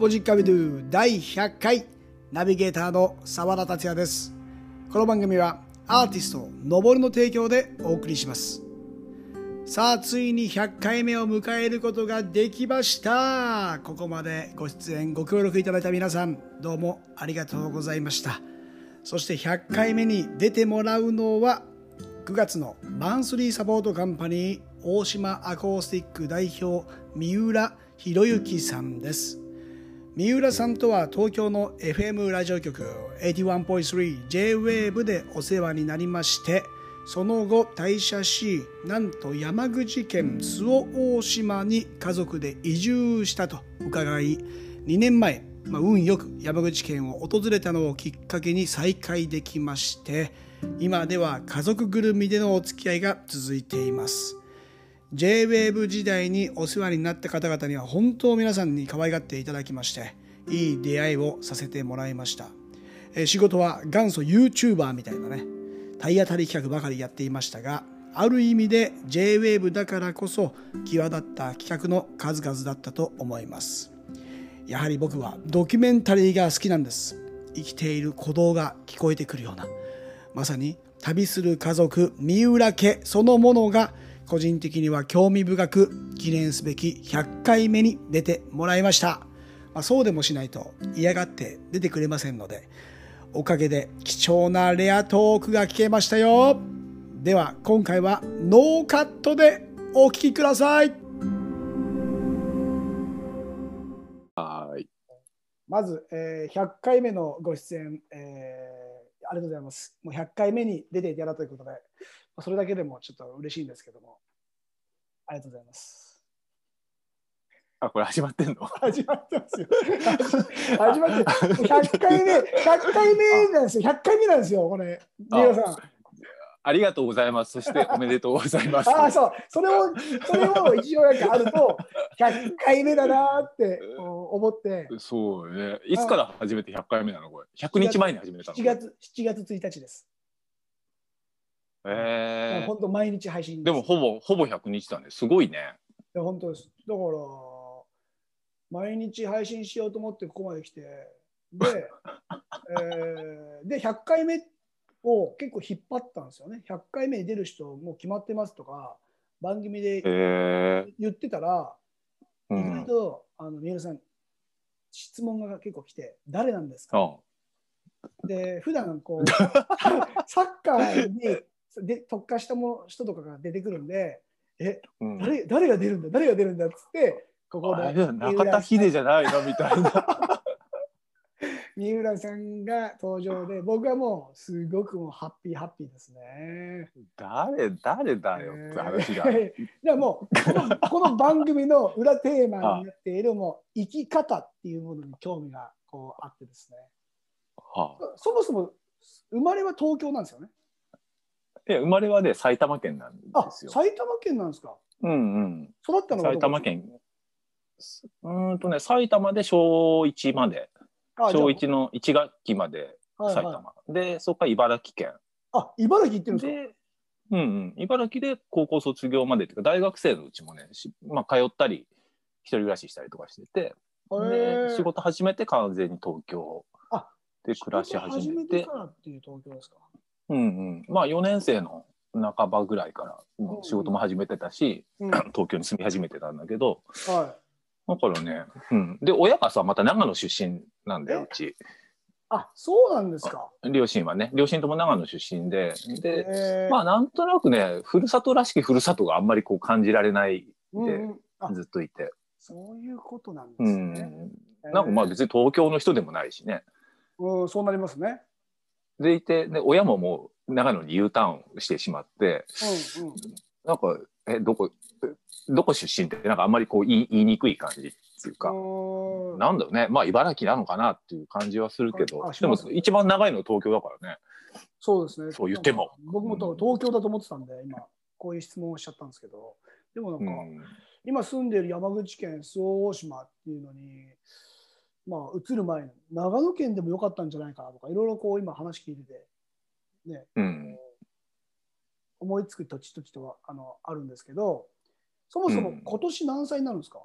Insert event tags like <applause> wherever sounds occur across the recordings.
ポジックアビドゥ第100回ナビゲーターの澤田達也です。この番組はアーティストのぼるの提供でお送りします。さあついに100回目を迎えることができました。ここまでご出演ご協力いただいた皆さんどうもありがとうございました。そして100回目に出てもらうのは9月のマンスリーサポートカンパニー大島アコースティック代表三浦博之さんです。三浦さんとは東京の FM ラジオ局 81.3JWAVE でお世話になりましてその後退社しなんと山口県周防大島に家族で移住したと伺い2年前、まあ、運よく山口県を訪れたのをきっかけに再会できまして今では家族ぐるみでのお付き合いが続いています。JWAVE 時代にお世話になった方々には本当皆さんに可愛がっていただきましていい出会いをさせてもらいました。え仕事は元祖 YouTuber みたいなね体当たり企画ばかりやっていましたがある意味で JWAVE だからこそ際立った企画の数々だったと思います。やはり僕はドキュメンタリーが好きなんです。生きている鼓動が聞こえてくるようなまさに旅する家族三浦家そのものが個人的には興味深く記念すべき100回目に出てもらいました、まあ、そうでもしないと嫌がって出てくれませんのでおかげで貴重なレアトークが聞けましたよでは今回はノーカットでお聞きくださいはい。まず、えー100回目のご出演、えーありがとうございます。もう100回目に出ていただいたということで、まあそれだけでもちょっと嬉しいんですけども、ありがとうございます。あ、これ始まってんの？<laughs> 始まってますよ。<laughs> 始まって、100回目、100回目なんですよ。100回目なんですよ、これ。皆さん。ありがとうございます。そしておめでとうございます。<laughs> ああ、そう。それを、それを一応なんかあると、100回目だなーって思って、そうね。いつから始めて100回目なのこれ？100日前に始めたの？7月、7月1日です。え本当毎日配信ー、でもほぼ、ほぼ100日だね。すごいね。いや本当です。だから、毎日配信しようと思ってここまで来て、で、<laughs> えーで100回目を結構引っ張ったんですよね。100回目に出る人もう決まってますとか、番組でえー、言ってたら、う意外ん。と、あの三浦さん、質問が結構来て、誰なんですか？あで、普段こう、<laughs> サッカーにで特化したも人とかが出てくるんで、え、うん、誰誰が出るんだ誰が出るんだっつってここで中田秀じゃないの？みたいな。<laughs> 三浦さんが登場で僕はもうすごくもうハッピーハッピーですね。誰、誰だよって話だ。えー <laughs> じゃあもうこのこの番組の裏テーマになっているもう生き方っていうものに興味がこうあってですねはあ、そもそも生まれは東京なんですよね。いや生まれはね、埼玉県なんであすよ。埼玉県なんですか？うんうん。育ったの埼玉県。うーんとね、埼玉で小1まで、小1の1学期まではいはい埼玉。で、そこから茨城県。あ茨城行ってるんですか？で、うんうん、茨城で高校卒業までっていうか、大学生のうちもね、しまあ、通ったり、一人暮らししたりとかしてて、で仕事始めて完全に東京あで暮らし始めてめてか、らっていう東京ですか？うんうん、まあ4年生の半ばぐらいから仕事も始めてたし、うん <clears throat> 東京に住み始めてたんだけど、はいだからね、うん、で、親がさ、また長野出身なんだよ、え？うち。あそうなんですか。両親はね、両親とも長野出身で、で、えーまあなんとなくね、ふるさとらしきふるさとがあんまりこう感じられないうんうんあずっといて。そういうことなんでうすん。ね。なんかまあ別に東京の人でもないしね。うん、そうなりますね。でいて、で、親ももう長野に U ターンしてしまって、うんうん。なんか、え、どこ、えどこ出身ってなんかあんまりこう言い言いにくい感じっていうか、うんなんだろうね。まあ茨城なのかなっていう感じはするけどあ、しでも一番長いの東京だからね。そうですね。そう言っても僕も多分東京だと思ってたんで、今、こういう質問をしちゃったんですけど、でもなんか、うん。今住んでいる山口県周防大島っていうのに、まあ、移る前に長野県でもよかったんじゃないかなとか、いろいろこう今話聞いてて、ね、うん。思いつく土地土地とはあのあるんですけど、そもそもうん今年何歳になるんですか、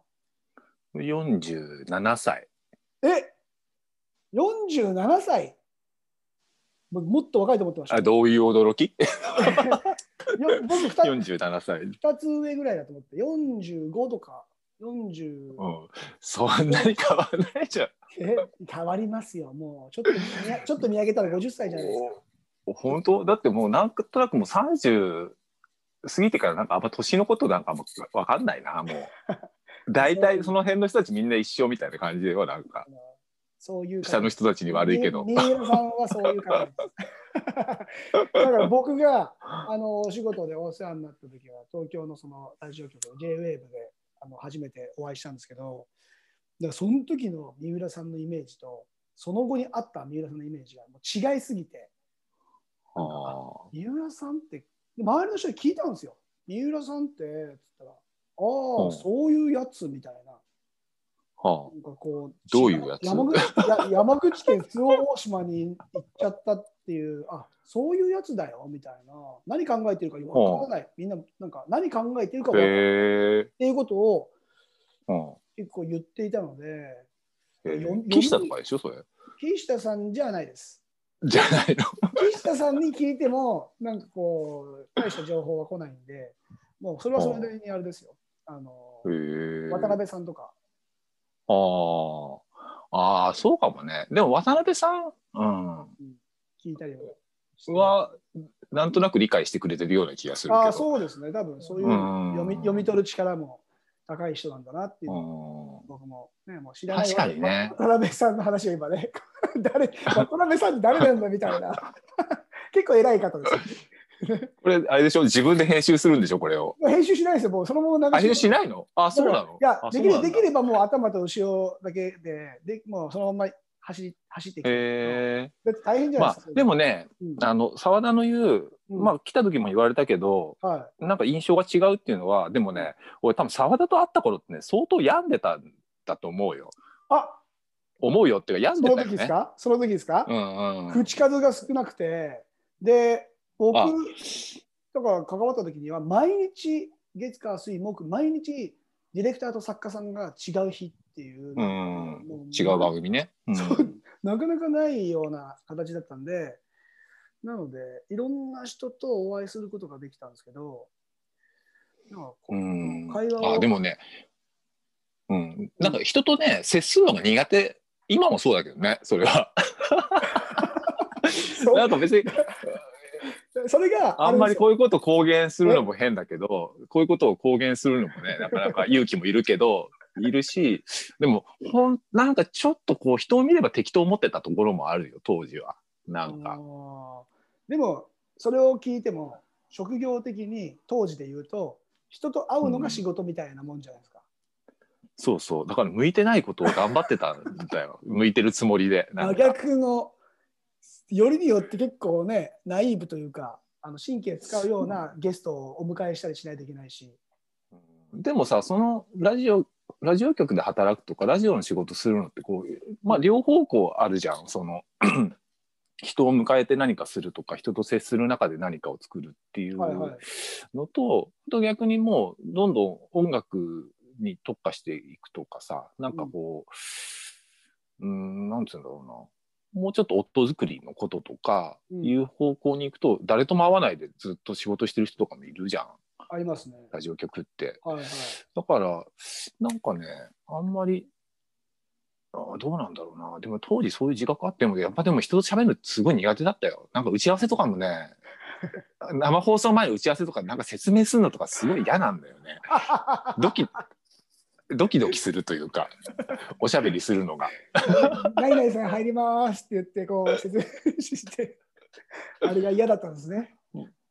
47歳。え？47歳？僕もっと若いと思ってました。あどういう驚き？<laughs> よ僕 2, 47歳、うん、つ上ぐらいだと思って45とか40、そんなに変わらないじゃん。え変わりますよもう。ちょっと <laughs> ちょっと見上げたら50歳じゃないですか。本当？だってもうなんとなくもう30過ぎてからなんかあんま年のことなんかも分かんないなもう。<laughs> 大体その辺の人たちみんな一緒みたいな感じではなんかそういう下の人たちに悪いけど。三浦さんはそういう感じ <laughs> だから僕があのお仕事でお世話になった時は東京のそのラジオ局 JWAVE であの初めてお会いしたんですけどだからその時の三浦さんのイメージとその後にあった三浦さんのイメージがもう違いすぎて三浦さんって周りの人に聞いたんですよ。三浦さんってっつったらああ、そういうやつみたいな。はなんかこうどういうやつ？山口や山口県周防大島に行っちゃったっていう、あそういうやつだよみたいな、何考えてるかわからない、みんななんか何考えてるかあ、わからないっ。ていうことをうん結構言っていたので、岸田とかでしょそれ。岸田さんじゃないです。じゃないの？岸田さんに聞いても、なんかこう、大した情報は来ないんで、もうそれはそれなりにあれですよ。あの。渡辺さんとか、ああ。そうかもね。でも渡辺さん、うん、聞いたりはしては、なんとなく理解してくれてるような気がするけど。ああ、そうですね。多分そういううん読み読み取る力も高い人なんだなっていう僕もね、もう知らない確かにね渡辺さんの話を今ね、<laughs> 誰、渡辺さん誰なんだみたいな。<laughs> 結構偉い方です。これ、あれでしょ？自分で編集するんでしょ？これを。編集しないですよ、もうそのままあ、流編集しないの？あ、そうなの？いやあ、できれできればもう頭と後ろだけで、でもうそのまま走り走っていく。へえ。だって大変じゃないですか。まあ、でもね、うんあの、澤田の言う、うんまあ、来た時も言われたけど、はなんか印象が違うっていうのは、でもね、俺多分澤田と会った頃ってね、相当病んでたんだと思うよ。い。あ、思うよっていうか、その病んでたよね。時ですか？その時ですか？うんうん。口数が少なくて、で、僕あとか関わった時には、毎日、月火水木、毎日、ディレクターと作家さんが違う日っていう、うん。もう違う番組ね。うん。そうなかなかないような形だったんで、なので、いろんな人とお会いすることができたんですけど、ううん。会話をあでもね、うん、なんか人とね接するのが苦手。今もそうだけどねそれは。なんか別に <laughs> それがあんまりこうういうことを公言するのも変だけどこういうことを公言するのもねなかなか勇気もいるけどいるしでもほんなんかちょっとこう人を見れば適当思ってたところもあるよ当時は。なんか。でも、それを聞いても、職業的に当時で言うと、人と会うのが仕事みたいなもんじゃないですか。そうそう。だから向いてないことを頑張ってたんだよ。<laughs> 向いてるつもりで。な真逆の、よりによって結構ね、ナイーブというか、あの神経使うようなゲストをお迎えしたりしないといけないし。でもさそのラジオラジオ局で働くとかラジオの仕事するのってこうまあ両方向あるじゃん。その <clears throat> 人を迎えて何かするとか人と接する中で何かを作るっていうはいはい。のと、逆にもうどんどん音楽に特化していくとかさなんかこううん。なんつうんだろうな。もうちょっと夫作りのこととかうん。いう方向に行くと、誰とも会わないでずっと仕事してる人とかもいるじゃんありますね。ラジオ局って。はいはい。だから、なんかね、あんまり、あどうなんだろうな。でも当時そういう自覚あっても、やっぱでも人と喋るのすごい苦手だったよ。なんか打ち合わせとかもね、<laughs> 生放送前の打ち合わせとかなんか説明するのとかすごい嫌なんだよね。ドキ、ドキドキするというか、おしゃべりするのが。何々さん入りますって言って、こう説明して、あれが嫌だったんですね。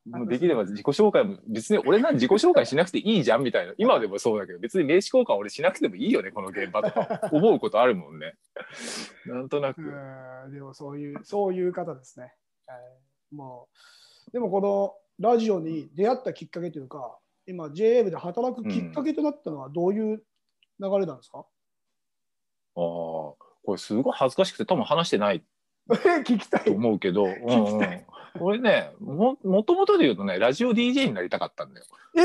もうできれば自己紹介も別に俺なん自己紹介しなくていいじゃんみたいな。<laughs> 今でもそうだけど別に名刺交換俺しなくてもいいよねこの現場とか。<laughs> 思うことあるもんね。なんとなく。うんでもそういう、そういう方ですね。はい。もう、でもこのラジオに出会ったきっかけというか、今 JA で働くきっかけとなったのはどういう流れなんですか、ああこれすごい恥ずかしくて多分話してない。<laughs> 聞きたい。と思うけど、うんうん、俺ねももともとで言うとねラジオ DJ になりたかったんだよ。えー、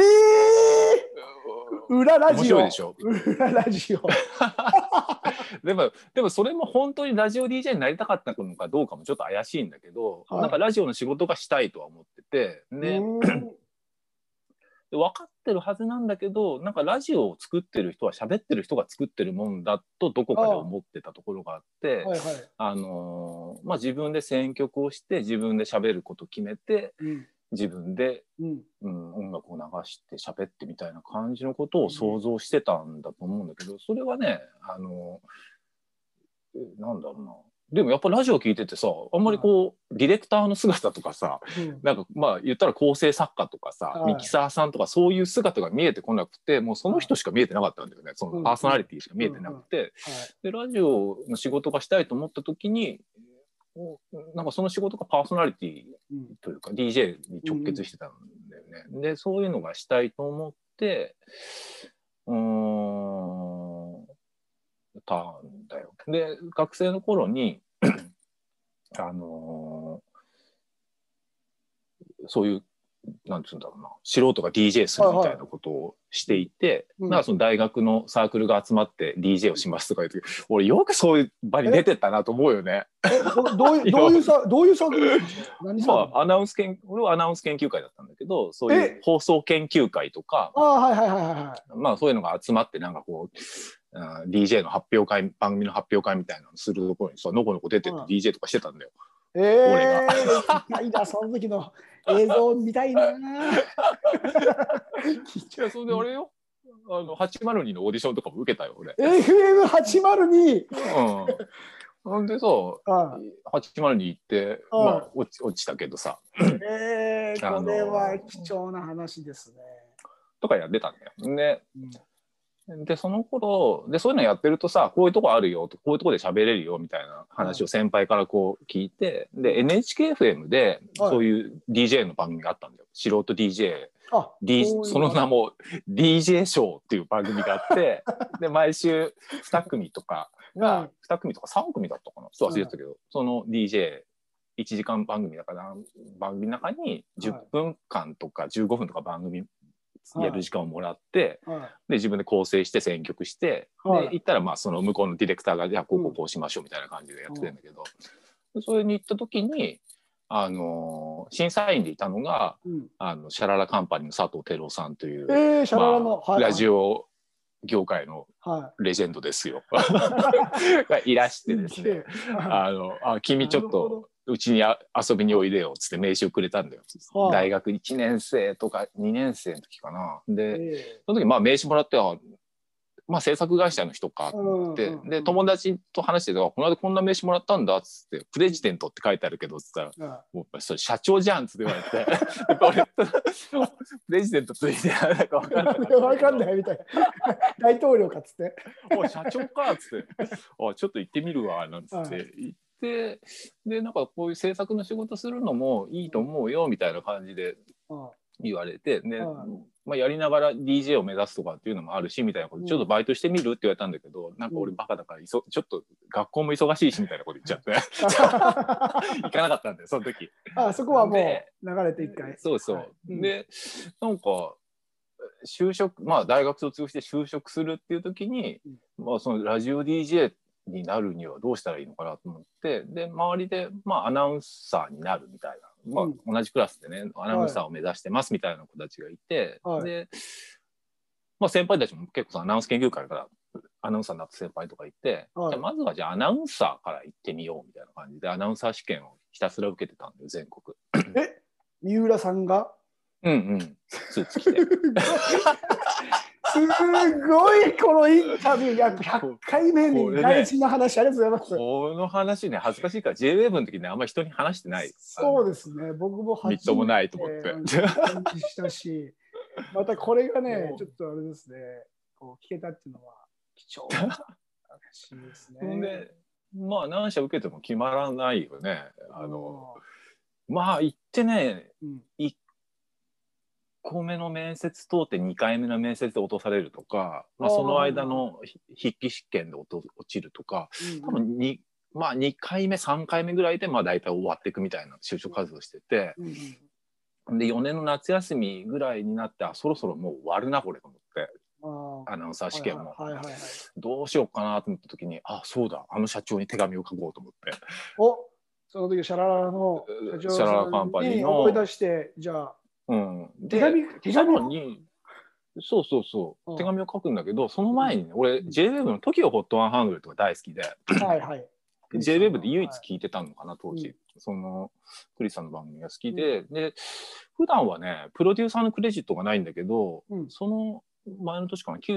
裏ラ面ジオ。白いでしょ？裏ラジオ。<laughs> でもでもそれも本当にラジオ DJ になりたかったのかどうかもちょっと怪しいんだけど、はい。なんかラジオの仕事がしたいとは思ってて、ね、分かってるはずなんだけどなんかラジオを作ってる人は喋ってる人が作ってるもんだとどこかで思ってたところがあって。あのーまあ、自分で選曲をして自分で喋ること決めてうん。自分で、うん。うん、音楽を流して喋ってみたいな感じのことを想像してたんだと思うんだけどそれはねあのーえなんだろうなでもやっぱラジオ聞いててさあんまりこう、ディレクターの姿とかさうん。なんかまあ言ったら構成作家とかさ、はい。ミキサーさんとかそういう姿が見えてこなくてもうその人しか見えてなかったんだよね。そのパーソナリティしか見えてなくて、はい。でラジオの仕事がしたいと思った時におなんかその仕事がパーソナリティうん。というか DJ に直結してたんだよね。でそういうのがしたいと思ってうーんたんだよ。で学生の頃に <clears throat> あのーそういうなんつうんだろうな素人が DJ するみたいなことをしていて、うんなんかその大学のサークルが集まって DJ をしますとか言って俺よくそういう場に出てったなと思うよね。どういうどういうさ <laughs> どういうサークルまあ、アナウンス研俺はアナウンス研究会だったんだけどそういうえ？放送研究会とか、はいはいはいはいはい。まあ、そういうのが集まってなんかこう、うん DJ の発表会番組の発表会みたいなのするところにさのこのこ出てってうん DJ とかしてたんだよ。ええー、見たいなその時の映像見たいな。<laughs> いやそれで俺よあの802のオーディションとかも受けたよ俺。FM 八マルに？うん、ほんでさあ802行って、うんまあ、落ち落ちたけどさええー、これは貴重な話ですね。とかやってたんだよ。でうんでその頃でそういうのやってるとさこういうとこあるよとこういうとこで喋れるよみたいな話を先輩からこう聞いてで NHKFM ではい。そういう DJ の番組があったんだよ。素人 DJ、あ D その。名も DJ ショーっていう番組があってで毎週2組とかが、うん。2組とか3組だったかな。ちょっと忘れてたけど、その DJ1 時間番組だから番組の中に10分間とか15分とか番組やる時間をもらって、はい。で自分で構成して選曲して、はい。で行ったらまあその向こうのディレクターがじゃあこうこうこうしましょうみたいな感じでやってるんだけど、でそれに行った時に、あのー審査員でいたのがうん。あのシャララカンパニーの佐藤輝夫さんという、ララの、まあラジオ。オ業界のはレジェンドですよ。<laughs> がいらしてい。ですね。はあのあ君ちょっとうちにあ遊びにおいでよっつって名刺をくれたんだよ。はい大学1年生とか2年生の時かな。いで、えその時まあ名刺もらってあまあ制作会社の人かと思って、うんうんうんで友達と話しててあこの間こんな名刺もらったんだっつって「プレジデント」って書いてあるけどっつったらーあ「もうそれ社長じゃん」っつって言われて。<laughs> 俺プレジデントついてなんだか分かんなかったわかんないみたい。な。大統領かっつって。おい社長かっつって「おいちょっと行ってみるわ」なんつって。行ってでなんかこういう制作の仕事するのもいいと思うよみたいな感じであ言われてで、うん。まあ、やりながら DJ を目指すとかっていうのもあるしみたいなことうんちょっとバイトしてみるって言われたんだけどなんか俺バカだからいそちょっと学校も忙しいしみたいなこと言っちゃって <laughs> 行かなかったんだよその時。あそこはもうで流れて一回。そうそう、はい。うん。でなんか就職まあ大学卒業して就職するっていう時に、まあ、そのラジオ DJ になるにはどうしたらいいのかなと思ってで周りで、まあ、アナウンサーになるみたいな、まあうん。同じクラスでねアナウンサーを目指してますみたいな子たちがいて、はい。で、まあ、先輩たちも結構さアナウンス研究会からアナウンサーになった先輩とかいて、はい。じゃあまずはじゃあアナウンサーから行ってみようみたいな感じでアナウンサー試験をひたすら受けてたんだよ全国。え？三浦さんが？うんうん、スーツ着て。<laughs> すごいこのインタビューやっぱ100回目に大事な話ありがとうございます。この話ね、恥ずかしいから JWAVE の時ね、あんまり人に話してない。そうですね。僕もみっともないと思ってしたし、またこれがねちょっとあれですね、こう聞けたっていうのは貴重な話ですね。で、まあ何社受けても決まらないよね。あの、まあ行ってね、うん、1個目の面接通って2回目の面接で落とされるとか、まあその間のひ筆記試験で落と落ちるとか、うん多分にまあ2回目、3回目ぐらいでまあ大体終わっていくみたいな就職活動してて、で4年の夏休みぐらいになってあそろそろもう終わるなこれと思ってあアナウンサー試験も。どうしようかなと思った時に、あ、そうだ、あの社長に手紙を書こうと思って。おその時シャララの社長シャララカンパニーの思い出して、じゃあ、うん。手紙、手さ紙らに、そうそうそうう、ん手紙を書くんだけど、その前にね、俺、うん J-WAVE の TOKIO HOT 100 が大好きで、はいはい。JWEB で唯一はい聞いてたのかな、当時。うんその、クリスさんの番組が好きで、で、普段はね、プロデューサーのクレジットがないんだけど、うんその前の年かな、から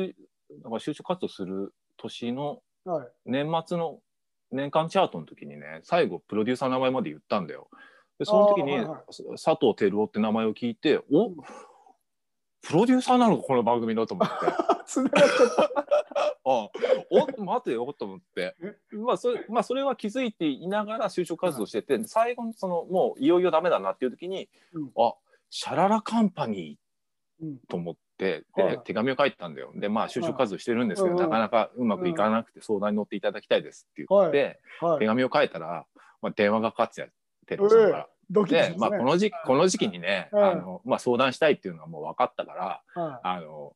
就職活動する年のはい。年末の年間チャートの時にね、最後、プロデューサーの名前まで言ったんだよ。で、その時に、あーはいはい。佐藤輝夫って名前を聞いて、お、うん。プロデューサーなのか、この番組のと思って。<laughs> つながっちゃった。あお？待てよと思って。え、まあそれまあ、それは気づいていながら就職活動してて、最後にそのもういよいよダメだなっていう時に、うん。あシャララカンパニうん。ーと思ってで、はい手紙を書いたんだよ。でまあ就職活動してるんですけど、はいなかなかうまくいかなくて相談に乗っていただきたいですって言って、はい。手紙を書いたら、まあ、電話がかかってまあ、この時期この時期にね、うん。あのまあ、相談したいっていうのはもう分かったから、はあの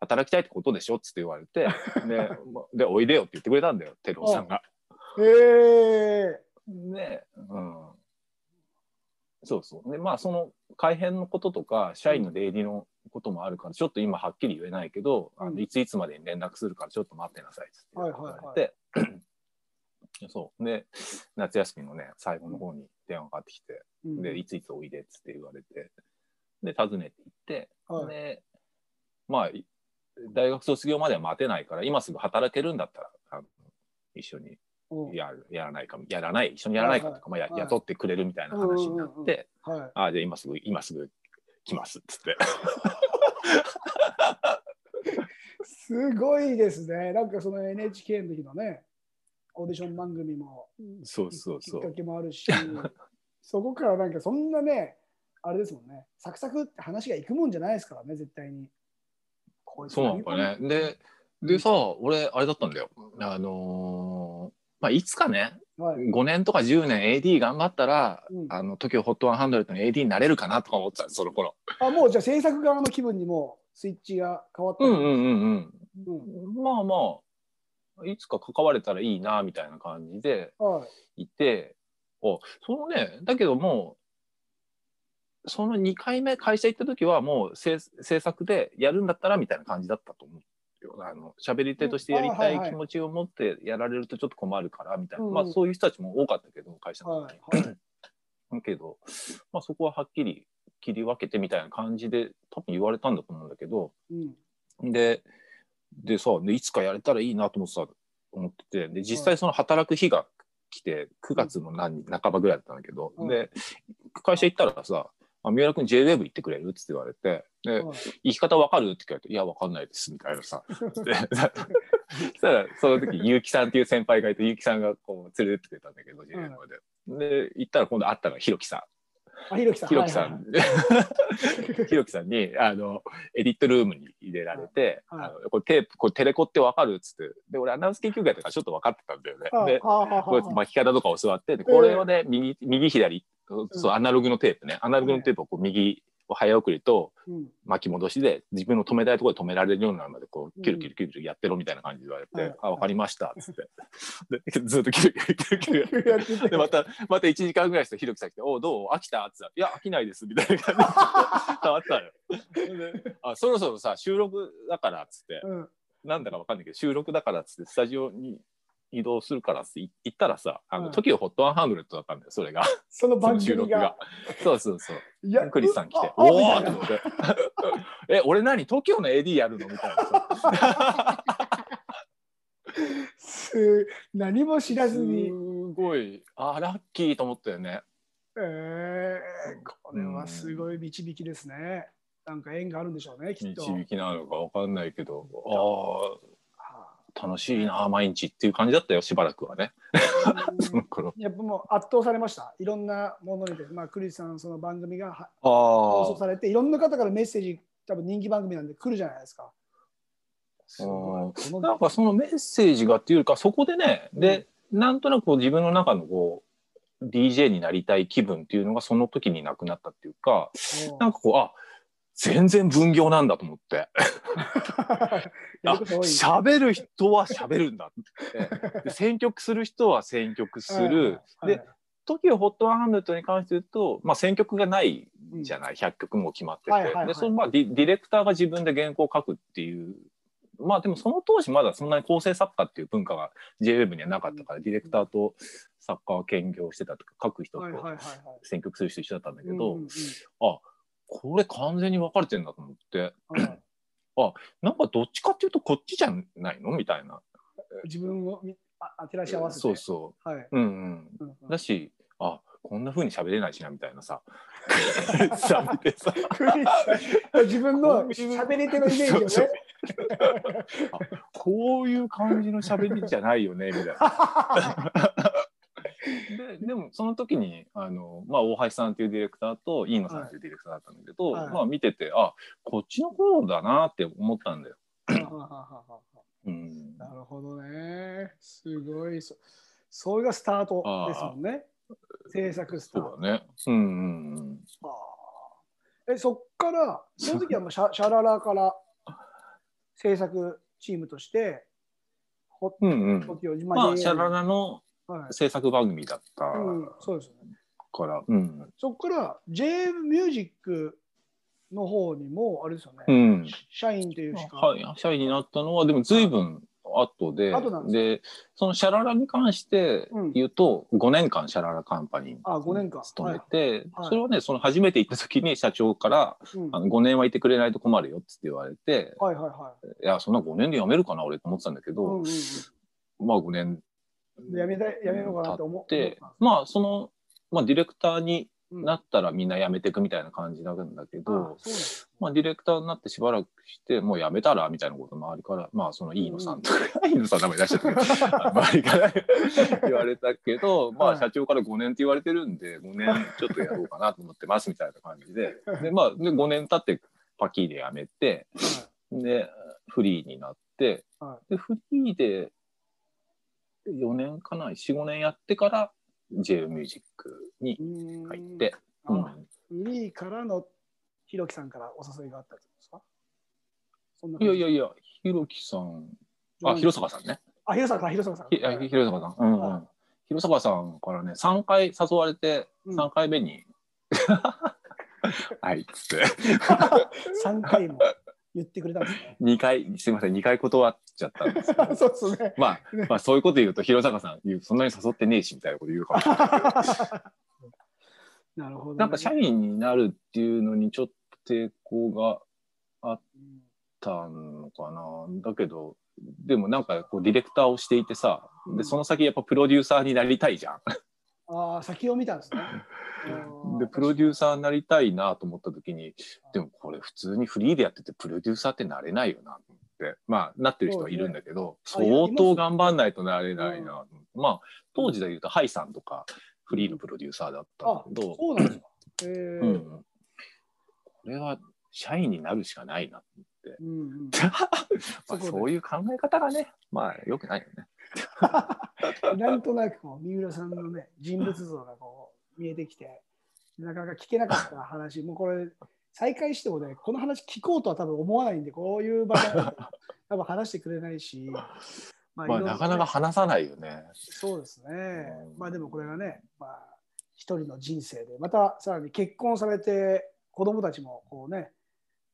働きたいってことでしょっつって言われてでまでおいでよって言ってくれたんだよテロさんが。い。え。で、うん、そうそう。でまあその改編のこととか社員の出入りのこともあるからちょっと今はっきり言えないけど、あうん。のいついつまでに連絡するからちょっと待ってなさいっつって言われて、<clears throat> そう。で夏休みのね最後の方に電話がかかってきて、ーうん。でいついつおいでっつって言われてで訪ねて行って、はい。でまあい大学卒業までは待てないから今すぐ働けるんだったらあの一緒にう。んやるやらないかやらない一緒にやらないかとか、まあ、やはい。雇ってくれるみたいな話になって、はい。ああじゃあ今すぐ今すぐ来ますっつって。<laughs> すごいですね。なんかその NHK の時のね、オーディション番組もそうそうきっかそうけもあるし、<laughs> そこからなんかそんなね、あれですもんね、サクサクって話がいくもんじゃないですからね、絶対に。そうなのかね。ででさ俺あれだったんだよ。あのーまあいつかねはい。5年とか10年 AD 頑張ったら、うん。あの TOKIOHOT100 の AD になれるかなとか思ってたその頃。あ、もうじゃあ制作側の気分にもスイッチが変わった。うんうんうんうん。うん。まあまあいつか関われたらいいなみたいな感じではい。いておそのねだけどもうその2回目会社行った時はもう制制作でやるんだったらみたいな感じだったと思うよあの喋り手としてやりたいはいい気持ちを持ってやられるとちょっと困るからみたいな、うんうんまあそういう人たちも多かったけど会社のは中に。い。はいだけど、まあ、そこははっきり切り分けてみたいな感じで多分言われたんだと思うんだけどうん。ででさでいつかやれたらいいなと思ってた思っててで実際その働く日が来て9月の何半ばぐらいだったんだけど、うんで会社行ったらさ「あ三浦君 JWEB 行ってくれる?」って言われて「ではい行き方わかる?」って聞かれて「いやわかんないです」みたいなさで <laughs> そしたらその時結城さんっていう先輩がいて結城さんがこう連れてってくれたんだけど JWEB まで。で行ったら今度会ったのがひろきさん。あ、ひろきさん。ひろきさはいん、<laughs> ひろきさんにあのエディットルームに入れられて、はいあのこれテープこれテレコってわかるっつって。で俺アナウンス研究会とかちょっと分かってたんだよね。はいでこれはあ巻き方とか教わってでこれをね、右右左そうアナログのテープね。アナログのテープをこう右を早送りとうん。巻き戻しで自分の止めたいところで止められるようになるまでこううん。キュルキュルキュルキュルやってろみたいな感じで言われて「はい。あ分かりました」っつって。でずっとキュルキュルキュルキュルやってて。でまたまた1時間ぐらいしてひろきさん来て「おうどう？飽きた?」って。言ったら「いや飽きないです」みたいな感じで。変わったのよ。であそろそろさ収録だからっつって。うん。なんだかわかんないけど収録だからっつってスタジオに移動するからってい行ったらさあの、うん TOKIOHOT100 だったんだよそれが <laughs> そのそ番組がの収録が。そうそうそういやクリスさん来て「あおお!」あみたいなと思って「<laughs> え俺何？TOKIO の AD やるの?」みたいなさす何も知らずすに。ごいあラッキーと思ったよね。えー、これはすごい導きですね。なんか縁があるんでしょうね、きっと。導きなのかわかんないけどあはあ楽しいな毎日っていう感じだったよしばらくはね。あ <laughs> その頃。やっぱもう圧倒されました。いろんなものにまあ、クリスさん、その番組がはあ放送されて、いろんな方からメッセージ、多分人気番組なんで来るじゃないですか。すなんかそのメッセージがっていうかそこでねで、なんとなくこう自分の中のこう DJ になりたい気分っていうのがその時になくなったっていうかなんかこうあ全然分業なんだと思って。<laughs> あ喋る人は喋るんだって。<laughs> で選曲する人は選曲する。はいで TOKIOHOT100 に関して言うと、まあ、選曲がないじゃない、100曲も決まってて、はいはいはい。でそのまあディディレクターが自分で原稿を書くっていう。まあでもその当時まだそんなに構成作家っていう文化が JWEB にはなかったから、ディレクターと作家は兼業してたとか書く人と選曲する人一緒だったんだけど、うんうんうんこれ完全に分かれてんだと思ってはいなんかどっちかっていうとこっちじゃないのみたいな。自分をみあ照らし合わせてそうそはい、う。うんうん。うんうんだし、あこんな風に喋れないしなみたいなさ。<laughs> <laughs> 自分の喋り手のイメージをねこういう感じの喋りじゃないよねみたいな。<laughs> ででもその時にあの、まあ、大橋さんっていうディレクターと飯野さんっていうディレクターだったんだけど、はい。まあ、見ててあこっちの方だなって思ったんだよ。うん、なるほどね。すごい。そそれがスタートですもんね。制作スタート。そうだね。うんうんうん。あ。ーえそっからその時はもうシャ <laughs> シャララから制作チームとしてほうんうん。まあ、シャララのはい制作番組だったうん、そうですよね。から、うん。そこから J ミュージックの方にもあれですよね、うん。社員というしか、はい、社員になったのは、でも随分後で、でそのシャララに関して言うと、5年間シャララカンパニーにあ5年間。勤めて、はい。それはね、その初めて行った時に社長から、うん。あの5年はいてくれないと困るよって言われて、はいはいはい。や、そんな5年で辞めるかな、俺と思ってたんだけど、うんうんまあ5年やめたいやめようかなって思っで思ったんですまあその、まあ、ディレクターにうんなったらみんな辞めていくみたいな感じなんだけど、うなんですまあ、ディレクターになってしばらくして、もう辞めたらみたいなこと周りから、まあ、その飯野さんとか、<laughs> 飯野さん名前出しちゃったけど、周りから言われたけど、まあ、はい。社長から5年って言われてるんで、5年ちょっとやろうかなと思ってますみたいな感じで、で、まあ、で5年経ってパキーで辞めて、で、フリーになって、はで、フリーで4年かな、4、5年やってから、J ミュージックにうん入って、あうんフリーからのひろきさんからお誘いがあったんですか？いやいやいや、ひろきさん、あ、広坂さんね。あ、広坂さん、広坂さん。広坂さん。うんうはん。広坂さんからね、3回誘われて、うん3回目に、はい、つって、<laughs> 3回も言ってくれたんですね。<laughs> 2回、すいません、2回断っちゃったんですけど。<laughs> そうですね。まあ、まあ、そういうこと言うと、広坂さん、そんなに誘ってねえし、みたいなこと言うかもしれないけど。<laughs> なるほど、ね。なんか、社員になるっていうのにちょっと抵抗があったのかな。だけど、でもなんかこうディレクターをしていてさ、でその先やっぱプロデューサーになりたいじゃん。ああ、先を見たんですね。<laughs> でプロデューサーになりたいなと思った時にでもこれ普通にフリーでやっててプロデューサーってなれないよなと思ってまあなってる人はいるんだけど、ね。あ相当頑張んないとなれないな。と思って、まあ当時で言うとハイさんとかフリーのプロデューサーだったんだけど、そうなんですか。へえうん、これは社員になるしかないなって、うんうん、<laughs> まあ、そういう考え方がねまあよくないよね。<laughs> なんとなくこう三浦さんのね人物像がこう見えてきてなかなか聞けなかった話。もうこれ再開してもねこの話聞こうとは多分思わないんでこういう場で <laughs> 多分話してくれないし、ままあなかなか話さないよね。そうですねうんまあでもこれがね、まあ、一人の人生でまたさらに結婚されて子供たちもこうね、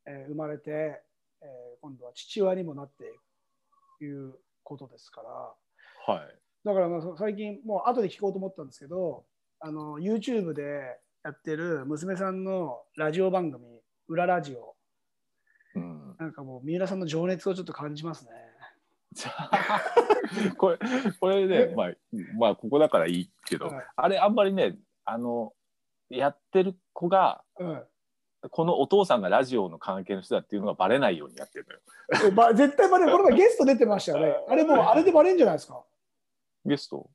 えー生まれて、えー今度は父親にもなっていくということですからはい。だからまあそ最近もう後で聞こうと思ったんですけどあの YouTube でやってる娘さんのラジオ番組「裏ラジオうん」なんかもう三浦さんの情熱をちょっと感じますね。<laughs> これ、これね、まあ、まあ、ここだからいいけど、はいあれ、あんまりね、あの、やってる子が、うんこのお父さんがラジオの関係の人だっていうのがバレないようにやってるのよ。絶対バレるこの前ゲスト出てましたよね。<laughs> あれもうあれでバレるんじゃないですか？ゲスト？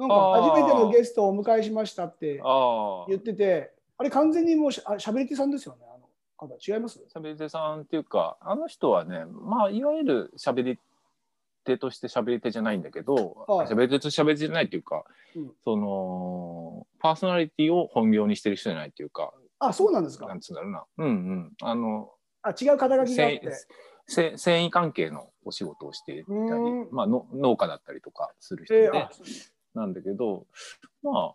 なんか初めてのゲストをお迎えしましたって言。ってて、あれ完全にもうしゃあしゃべり手さんですよね？あの方違います？喋り手さんっていうか、あの人はね、まあ、いわゆる喋り手として喋り手じゃないんだけど、はい喋り手として喋り手じゃないっていうか、うんその、パーソナリティを本業にしてる人じゃないっていうか、あ、そうなんですか？なんつうんだろうな。うんうん。あの、あ、違う肩書きがあって。せ繊維関係のお仕事をしていたりうん、まあ、の農家だったりとかする人で、えー、あなんだけど、ま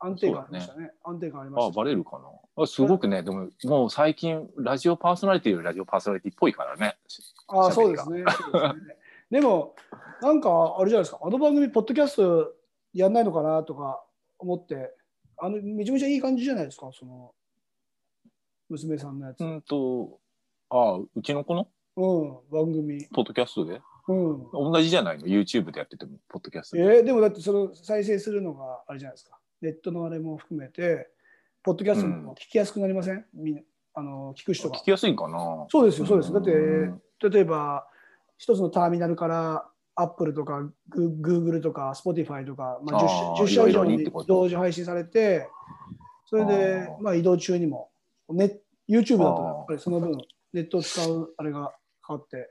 安定感ありましたね。安定感ありまあ、あした。バレるかな？あすごくね、でももう最近、ラジオパーソナリティよりラジオパーソナリティっぽいからね。あそうですね。そうですねでも、なんか、あれじゃないですか、あの番組、ポッドキャストやんないのかなとか思って、あのめちゃめちゃいい感じじゃないですか、その、娘さんのやつ。うんと、あうちの子の？うん、番組。ポッドキャストで？うん。同じじゃないの ?YouTube でやってても、ポッドキャストえで。ーでもだってその再生するのがあれじゃないですか。ネットのあれも含めて、ポッドキャストも聞きやすくなりません、みんなあの聞く人が聞。きやすいかな？そうですよ、そうです。だってうん、例えば、一つのターミナルから、アップルとかググーグルとか Spotify とか、まあ、あー 10, 10社以上に同時配信されて、それでまあ、移動中にも、ね、YouTube だとやっぱりその分、ネットを使うあれが変わって、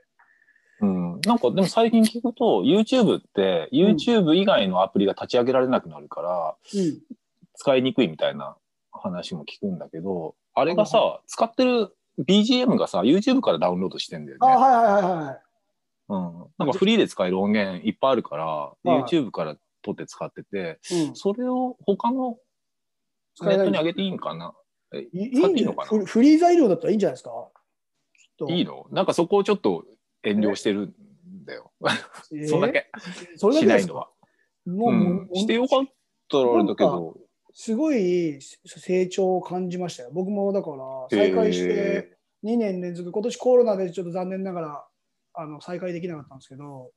うん、なんかでも最近聞くと YouTube ってん YouTube 以外のアプリが立ち上げられなくなるからうん、使いにくいみたいな話も聞くんだけどあれがさ使ってる BGM がさ YouTube からダウンロードしてんだよあ、ね、はいはいはいはい。うん、なんかフリーで使える音源いっぱいあるからはい YouTube から取って使っててうん、それを他のネットに上げていいんかな？いいい使っていいのかな？フフリー材料だったらいいんじゃないですか？いいの？なんかそこをちょっと遠慮してるんだよ、えー？そんだけそれだしけですか？ないのは。もう、うんしてよかったらあれだけどすごい成長を感じましたよ。僕もだから再開して2年連続、今年コロナでちょっと残念ながらあの再開できなかったんですけど、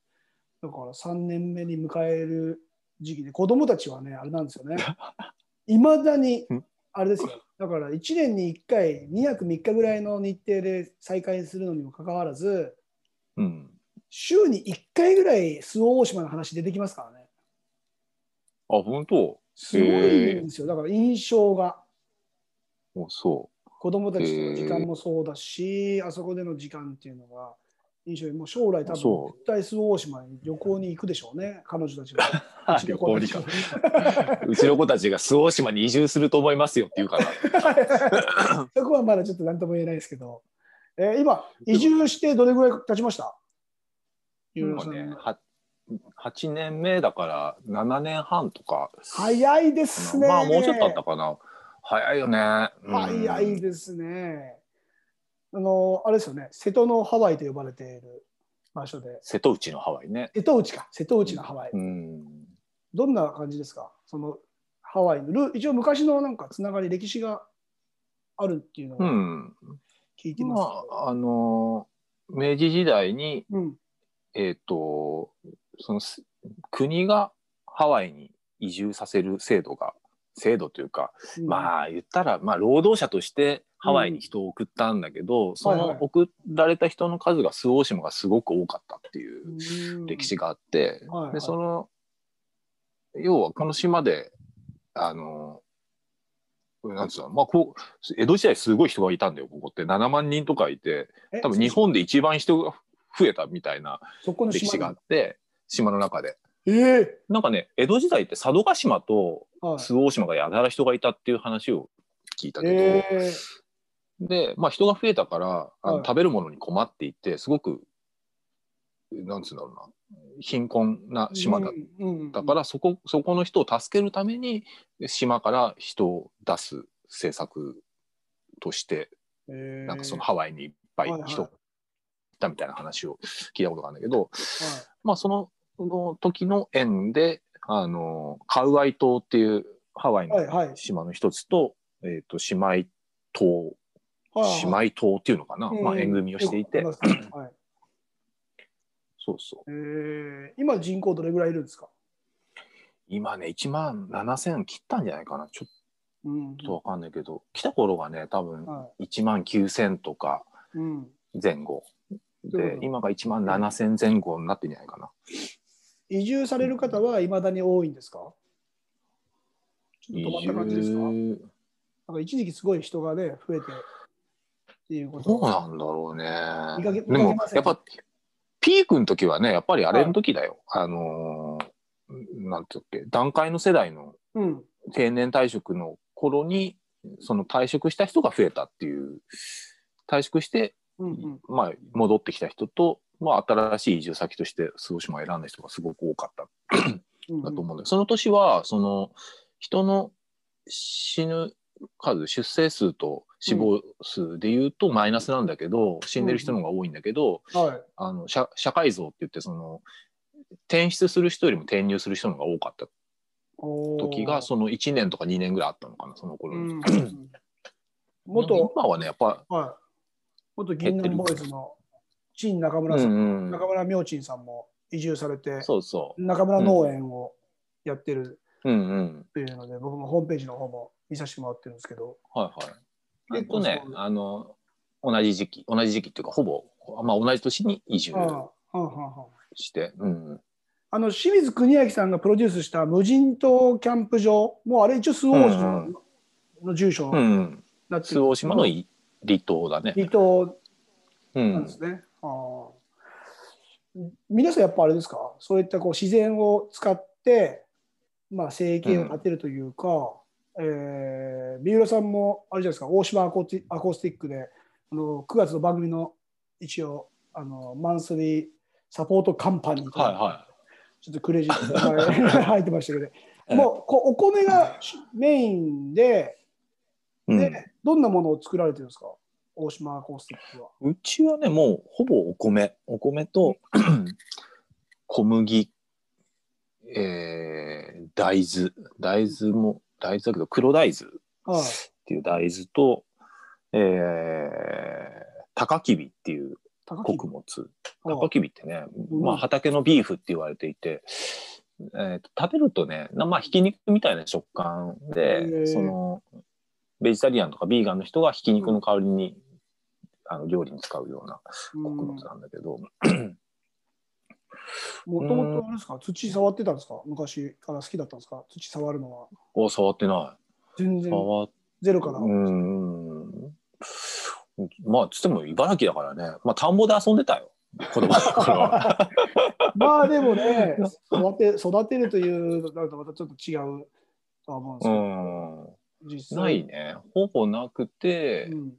だから3年目に迎える時期で、子供たちはね、あれなんですよね。<laughs> いまだにん、あれですよ。だから1年に1回、2泊3日ぐらいの日程で再開するのにもかかわらず、うん。週に1回ぐらい周防大島の話出てきますからね。あ本当？すごいんですよ。だから印象が。おそ子供たちとの時間もそうだし、あそこでの時間っていうのが印象にもう将来多分絶対周防大島に旅行に行くでしょうね。彼女たちは。う <laughs> 旅行にかうちの子たちが周防大島に移住すると思いますよって言うから。<laughs> そこはまだちょっと何とも言えないですけど、えー今移住してどれぐらい経ちました？今ねは8年目だから7年半とか。早いですね。まあもうちょっとあったかな。早いよね、うん。早いですね。あのあれですよね。瀬戸のハワイと呼ばれている場所で。瀬戸内のハワイね。瀬戸内か。瀬戸内のハワイ、うん。どんな感じですか？そのハワイのル一応昔のなんかつながり歴史があるっていうのうをん聞いてます。まああの明治時代にうん。えっ、とそのす国がハワイに移住させる制度が制度というか、うん。まあ言ったら、まあ、労働者としてハワイに人を送ったんだけど、そはいはい。の送られた人の数が周防大島がすごく多かったっていううん。歴史があって、はいはい。でその要はこの島であのなんつうのまあこう江戸時代すごい人がいたんだよここって。7万人とかいてえ多分日本で一番人が増えたみたいなそこの歴史があって島の中で。ええなんかね江戸時代って佐渡島とはい。周防大島がやたら人がいたっていう話を聞いたけど、えで、まあ、人が増えたからあの、はい。食べるものに困っていてすごくなんつうんだろうな貧困なえ島だったから、そこそこの人を助けるために島から人を出す政策として、ええなんかそのハワイにいっぱい人がいたみたいな話を聞いたことがあるんだけど、はいまあ、そのその時の縁であのカウアイ島っていうハワイの島の一つと,、えー、と姉妹島はい。姉妹島っていうのかな、うんまあ、縁組みをしていて、はいそうそう。ええ今人口どれぐらいいるんですか、今ね1万7000切ったんじゃないかな。ちょっうん。とわかんないけど。来た頃がね多分は1万9000とか前後。で今が1万7000前後になってんじゃないかな。移住される方はいまだに多いんですか？ちょっと止まった感じですか？なんか一時期すごい人がね増えてっていうこと。どうなんだろうね。でもやっぱピークの時はねやっぱりあれの時だよ、あのーなんていうっけ団塊の世代のうん。定年退職の頃にその退職した人が増えたっていう、退職して、うんうん。まあ、戻ってきた人と、まあ、新しい移住先として周防島を選んだ人がすごく多かった。うんだと思うんだけど、その年は、その、人の死ぬ数、出生数と死亡数で言うとマイナスなんだけど、死んでる人の方が多いんだけど、はい。あの社社会像って言ってその転出する人よりも転入する人の方が多かった時がその1年とか2年ぐらいあったのかなその頃に、うん。う <clears throat> ん元、今はねやっぱ、はい。元銀杏ボーイズの陳中村さん、うんうん。中村明珍さんも移住されて、そうそ中村農園をやってるううんうん。というので、僕もホームページの方も見させてもらってるんですけど、はいはい結構とねあの同じ時期同じ時期っていうかほぼまあ同じ年に移住してうん。あの清水国明さんがプロデュースした無人島キャンプ場、もうあれ一応周防島の住所なって周防島のい離島だね。離島。うん。なんですね。ああ。皆さんやっぱあれですか？そういったこう自然を使って、まあ、生計を立てるというか、えー三浦さんもあれじゃないですか大島アコーアコースティックであの9月の番組の一応あのマンスリーサポートカンパニーとはいはちょっとクレジットが入ってましたけど、もうこうお米がメインでい、うんで、どんなものを作られてるんですか？大島アコースティックは。うちはね、もうほぼお米。お米と小麦、えー大豆。大豆も、大豆だけど黒大豆っはい。ていう大豆と、えー、高きびっていう穀物。はい。高きびってね、うん。まあ畑のビーフって言われていて、えーと食べるとね、なまあひき肉みたいな食感で、その、ベジタリアンとかビーガンの人がひき肉の代わりに、あの料理に使うような穀物なんだけど、もともとあれですか？土触ってたんですか？昔から好きだったんですか？土触るのは。お触ってない。全然触っゼロから。うーん。まあ、つっても茨城だからね。まあ、田んぼで遊んでたよ。子供の頃は。<laughs> まあでもね、育て育てるというのとまたちょっと違うとは思うんですうけん。ど、実際。ないね。ほぼなくてう、ん。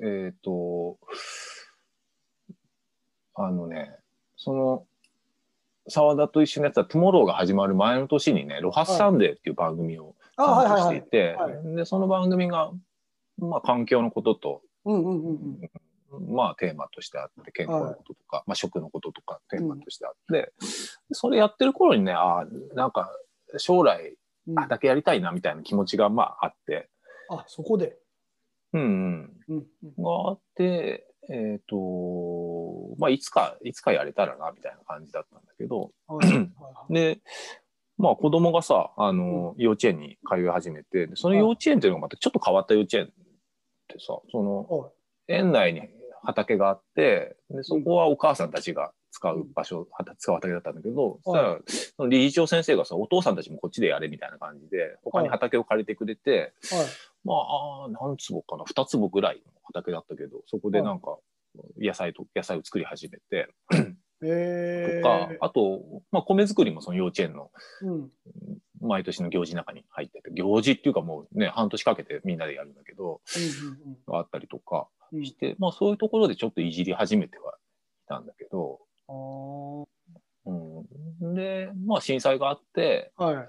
えっ、と、あのね、その、沢田と一緒にやってたトゥモローが始まる前の年にね、ロハスサンデーっていう番組を担当はいしていはい。て、で、その番組が、まあ、環境のことと、うんうんうんうん。まあ、テーマとしてあって、健康のこととか、まあ、食のこととかテーマとしてあって、それやってる頃にね、ああ、なんか、将来うん、畑やりたいなみたいな気持ちが、まあ、あって、あ、そこで。うんうん。うんうん。があって、えっ、と、まあ、いつか、いつかやれたらな、みたいな感じだったんだけど、<clears throat> で、まあ、子供がさ、あの、幼稚園に通い始めて、でその幼稚園っていうのがまたちょっと変わった幼稚園ってさ、その、はい。園内に畑があって、でそこはお母さんたちが使う場所、使う畑だったんだけど、そしたら、その理事長先生がさ、お父さんたちもこっちでやれみたいな感じで、他に畑を借りてくれて、はいまあ、何坪かな、2坪ぐらいの畑だったけど、そこでなんか、野菜と、野菜を作り始めて、えとか、あと、まあ、米作りもその幼稚園のうん。毎年の行事の中に入ってて、行事っていうかもうね、半年かけてみんなでやるんだけど、うんがあったりとかうん。うんして、まあそういうところでちょっといじり始めてはいたんだけど、うん、で、まあ震災があって、はい。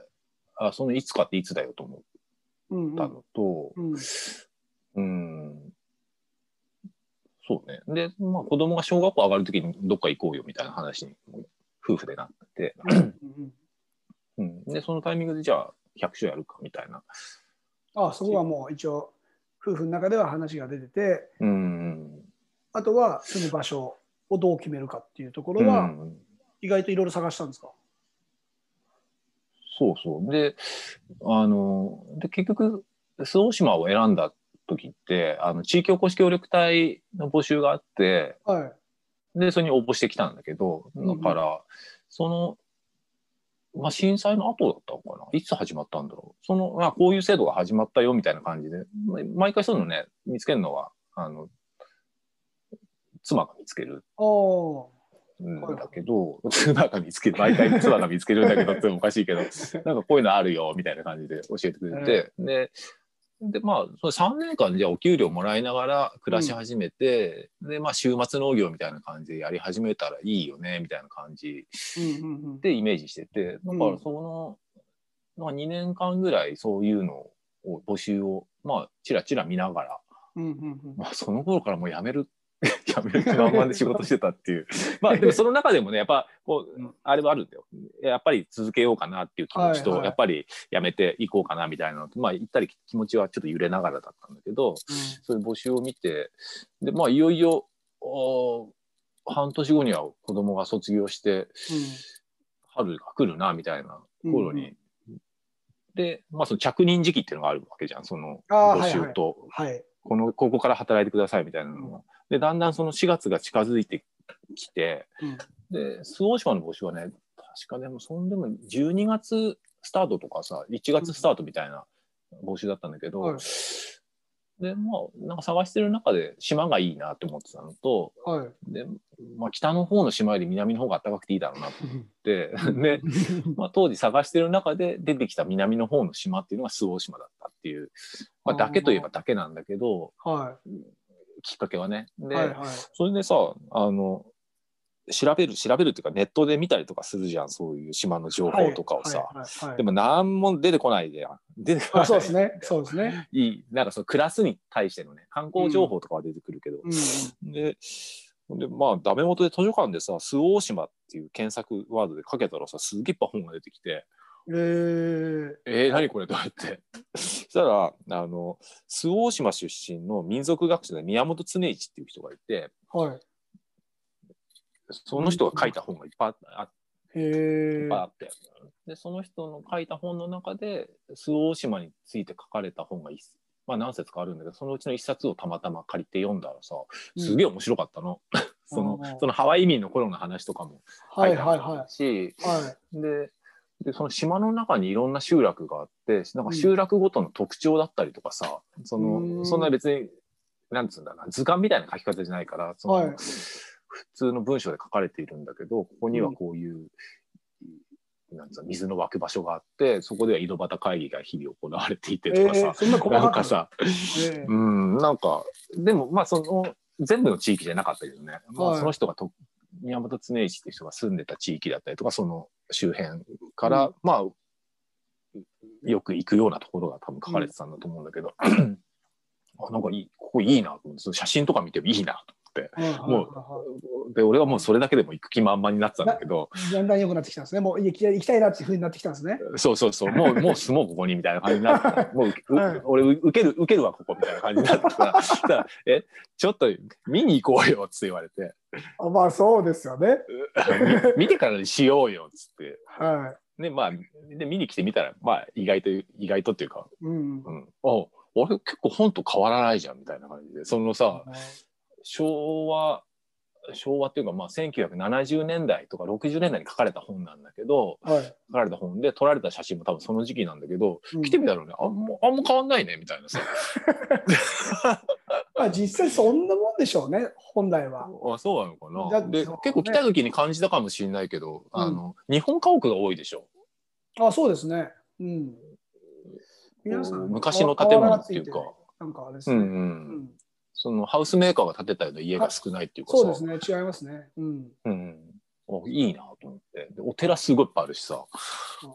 あそのいつかっていつだよと思う。んったのと、うん。うん、そうね。で、まあ子供が小学校上がるときにどっか行こうよみたいな話に夫婦でなって、うんうん、で、そのタイミングでじゃあ100種やるかみたいな。あそこはもう一応夫婦の中では話が出てて。うん。あとは住む場所をどう決めるかっていうとこうろはん。意外といろいろ探したんですか、そうそう。で、あの、で、結局、周防島を選んだ時って、あの、地域おこし協力隊の募集があって、はい。で、それに応募してきたんだけど、だから、その、まあ、震災の後だったのかな？いつ始まったんだろう？その、まあ、こういう制度が始まったよみたいな感じで、ま毎回そういうのね、見つけるのは、あの、妻が見つける。あだけど、<laughs> 妻が見つける、毎回妻が見つけるんだけどっておかしいけど、<laughs> なんかこういうのあるよ、みたいな感じで教えてくれて、で、でまあその3年間じゃあお給料もらいながら暮らし始めて、でまあ週末農業みたいな感じでやり始めたらいいよねみたいな感じうんうんうんでイメージしててだからその、まあ、2年間ぐらいそういうのを募集をまあちらちら見ながら、うんうんうん。まあ、その頃からもう辞める <laughs> 辞める気満々で仕事してたっていう。<laughs> まあでもその中でもねやっぱこううん。あれはあるんだよ。やっぱり続けようかなっていう気持ちと、はいはい。やっぱり辞めていこうかなみたいなのとまあ行ったり気持ちはちょっと揺れながらだったんだけどそういう募集を見てでまあいよいよお半年後には子供が卒業して春が来るなみたいな頃に、で、まあ、その着任時期っていうのがあるわけじゃん。その募あーはい集と、はい。このここから働いてくださいみたいなのも、でだんだんその4月が近づいてきてうん。で周防大島の募集はね確かでもそんでも12月スタートとかさ1月スタートみたいな募集だったんだけど、はい。でまあなんか探してる中で島がいいなって思ってたのとはい。で、まあ、北の方の島より南の方が暖かくていいだろうなと。思ってで、まあ、当時探してる中で出てきた南の方の島っていうのが周防大島だったっていう、まあ、だけといえばだけなんだけどはきっかけはね。い。で、はいはい。それでさあの調べる調べるっていうかネットで見たりとかするじゃんそういう島の情報とかをさ。はいはいはいでも何も出てこないじゃん。出てこなあい。そうですね。そうですね。<laughs> いい。なんかそのクラスに対してのね、観光情報とかは出てくるけど。うん。で、でまあ、ダメ元で図書館でさ、周防大島っていう検索ワードでかけたらさ、すげえいっぱい本が出てきて、えー、えー、何これと思って？そしたら、あの、周防大島出身の民族学者で宮本恒一っていう人がいて、はい。その人が書いた本がいっぱいあっへいっえぱいあって、で、その人の書いた本の中で、周防大島について書かれた本が一まあ何冊かあるんだけど、そのうちの一冊をたまたま借りて読んだらさ、すげえ面白かったの。<laughs> そのうんそのハワイ移民の頃の話とかもはい書いてあっはいはたし、い。はい。ででその島の中にいろんな集落があってなんか集落ごとの特徴だったりとかさ、そのうん。そんな別になんつうんだな図鑑みたいな書き方じゃないからその、はい。普通の文章で書かれているんだけどここにはこういう、なんつうの水の湧く場所があってそこでは井戸端会議が日々行われていてえとかさー、、そんななんかさ、えー。うん、なんか、でも、まあ、その、全部の地域じゃなかったけどね、まあ、はい。その人がと、宮本恒一っていう人が住んでた地域だったりとか、その周辺から、うまあ、よく行くようなところが多分書かれてたんだと思うんだけど、あなんかいい、ここいいなと思って、写真とか見てもいいなともうはで、俺はもうそれだけでも行く気満々になってたんだけど、いだんだん良くなってきたんですね。もう行きたい行きたいなっていうふうになってきたんですね。そうそうそう、もう、もう住もう、ここに、みたいな感じになって、<laughs> もう、うはい俺、受ける、受けるわ、ここ、みたいな感じになってた。<laughs> ら、え、ちょっと見に行こうよ、って言われて、あまあそうですよね。み見てからにしようよ、つって。はね、まあ、で、見に来てみたら、まあ、意外と、意外とっていうか、い。うん。うん、あ、俺結構本と変わらないじゃん、みたいな感じで、そのさ、昭和、昭和っていうか、まあ、1970年代とか60年代に書かれた本なんだけど、はい。書かれた本で撮られた写真も多分その時期なんだけど、うん来てみたらね、あんまあんま変わんないねみたいなさ。<laughs> まあ実際そんなもんでしょうね、本来は。あそうなのかな。ね結構来た時に感じたかもしれないけど、あの日本家屋が多いでしょ。あそうですね。うん。皆さん、昔の建物っていうかなんかあれですね。うんう。うんんそのハウスメーカーが建てたような家が少ないっていうかさ。そうですね、違いますね。うん。うん。あいいなと思って。でお寺すごいいっぱいあるしさ。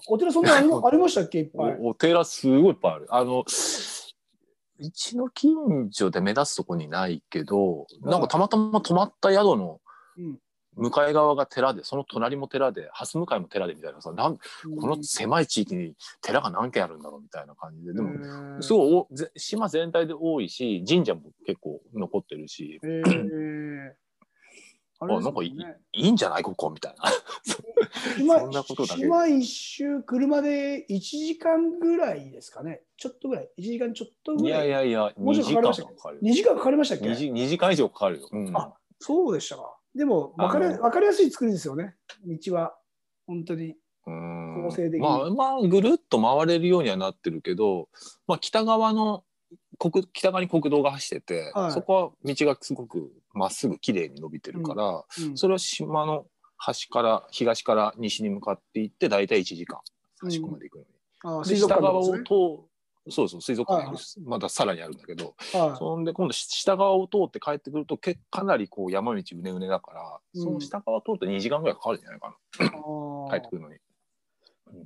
お寺そんなのありありましたっけ、いっぱい。<laughs> おお寺すごいいっぱいある。あの、うちの近所で目立つとこにないけど、なんかたまたま泊まった宿のうん向かい側が寺で、その隣も寺で、蓮向かいも寺でみたいなさ、なんこの狭い地域に寺が何軒あるんだろうみたいな感じで、でも、もすごいおぜ島全体で多いし、神社も結構残ってるし、えー、あなんかいいいいんじゃないここみたいな。<laughs> 島そんなことだけ島一周車で1時間ぐらいですかね。ちょっとぐらい。1時間ちょっとぐいらい。やいやいや、2もうちょっ時間とかかりましたっけ？かかる。2時間かかりましたっけ？2, 時2時間以上かかるよ。うん、あそうでしたか。でも分かり分かりやすい作りですよね。道は。本当に。うん構成的にまあまあぐるっと回れるようにはなってるけど、まあ、北側の国北側に国道が走ってて、はいそこは道がすごくまっすぐ綺麗に伸びてるから、うんそれは島の端から東から西に向かっていって大体1時間差し込まで行くのに。あで下側を通そうそう水族館はいはまださらにあるんだけど、はそんで今度し下側を通って帰ってくるとけかなりこう山道うねうねだから、うん。その下側を通ると2時間ぐらいかかるんじゃないかな。ー。帰ってくるのに。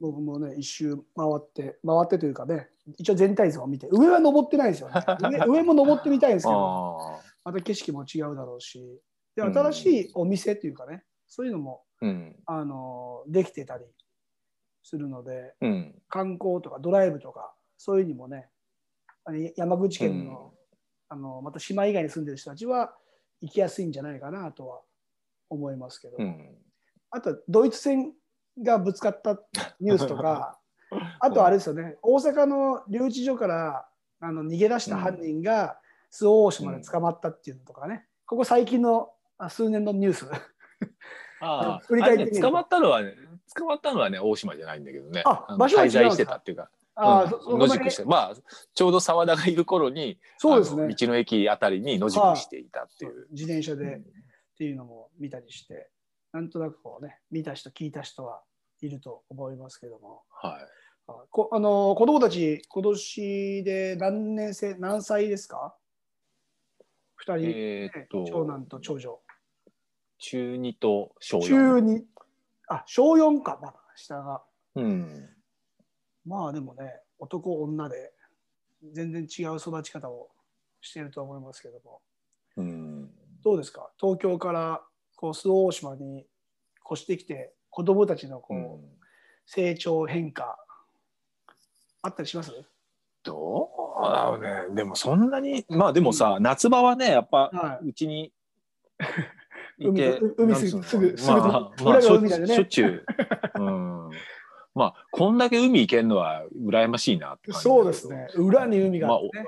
僕もね、一周回って、回ってというかね、一応全体像を見て、上は登ってないですよね。上 <laughs> 上も登ってみたいんですけど、また景色も違うだろうし、でうん。新しいお店というかね、そういうのもうん。あのできてたりするので、うん。観光とかドライブとか、そういうにもね、あの山口県の,、あのまた島以外に住んでる人たちは行きやすいんじゃないかなとは思いますけど、うん。あとドイツ戦がぶつかったニュースとか、<laughs> あとあれですよね、大阪の留置所からあの逃げ出した犯人が周防大島で捕まったっていうのとかね、ここ最近のあ数年のニュース。ね捕まったのはね捕まったのはね大島じゃないんだけどね。のあ場所は違う滞在してたっていうかあ野宿してまあちょうど澤田がいる頃にそうですね道の駅あたりに野宿していたっていう。自転車でうんっていうのも見たりして、なんとなくこうね、見た人、聞いた人はいると思いますけども、はいあこあの子供たち、今年で何年生、何歳ですか ?2 人、えー長男と長女。中2と小4。中2、あ、小4か、まだ下が。うんまあでもね、男、女で全然違う育ち方をしていると思いますけども、うん。どうですか？東京からこう周防大島に越してきて、子供たちのこう、うん。成長変化あったりします？どうだろうね。でもそんなにまあでもさ、夏場はねやっぱはうちに <laughs> い海すぐすぐまあすぐまあ裏がしょ海だよね。しょっちゅう、<laughs> うん、まあこんだけ海行けるのは羨ましいなってい。感じそうですね。裏に海があってね。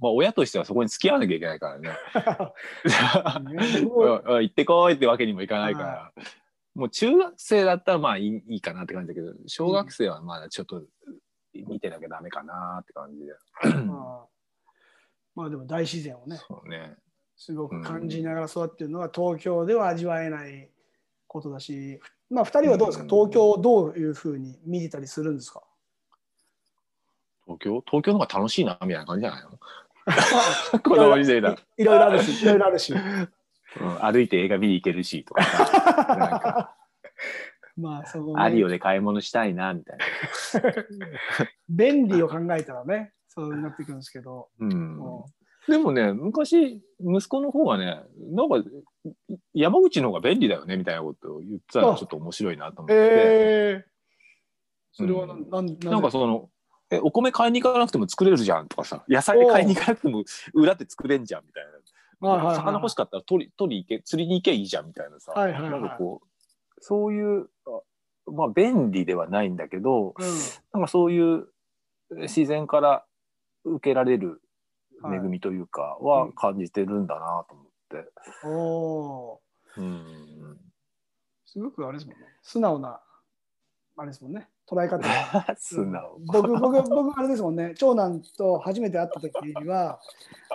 まあ親としてはそこに付き合わなきゃいけないからね。<laughs> 行ってこいってわけにもいかないから、もう中学生だったらまあいいいいかなって感じだけど小学生はまだちょっと見てなきゃダメかなって感じで、まあまあでも大自然をね、そうね。すごく感じながら育っているのは東京では味わえないことだし、まあ2人はどうですか、うん。東京をどういうふうに見てたりするんですか？東京？東京の方が楽しいなみたいな感じじゃないの？<laughs> 子供時代だ、いろいろあるし、いろいろあるし。うん、歩いて映画見に行けるしとか。さ <laughs> まあその、ね、アリオで買い物したいなみたいな、<laughs> 便利を考えたらね、そうなってくるんですけど、うん。もでもね昔息子の方がねなんか山口の方が便利だよねみたいなことを言ってたらあちょっと面白いなと思っうて、えー、それはな,、うん。ん、なんなんかそのえお米買いに行かなくても作れるじゃんとかさ野菜買いに行かなくても裏で作れんじゃんみたいな、魚欲しかったら取り取り行け釣りに行けばいいじゃんみたいなさ、はいはいはい。なんかこうそういうあまあ便利ではないんだけどうん、なんかそういう自然から受けられるはい恵みというかうはん感じてるんだなと思って。うんすごくあれですもんね素直なあれですもんね捉え方 <laughs> 素直。僕僕僕あれですもんね長男と初めて会った時には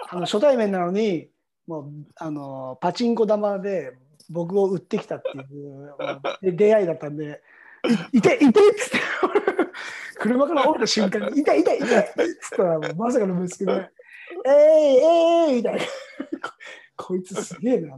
あの初対面なのにもうあのパチンコ玉で僕を売ってきたっていうまあで出会いだったんで「いいていて!」っつって <laughs> 車から降りた瞬間に「いていていて!」っつったらまさかの息子で「えー、えー!」みたいなこ <laughs> こいつすげえな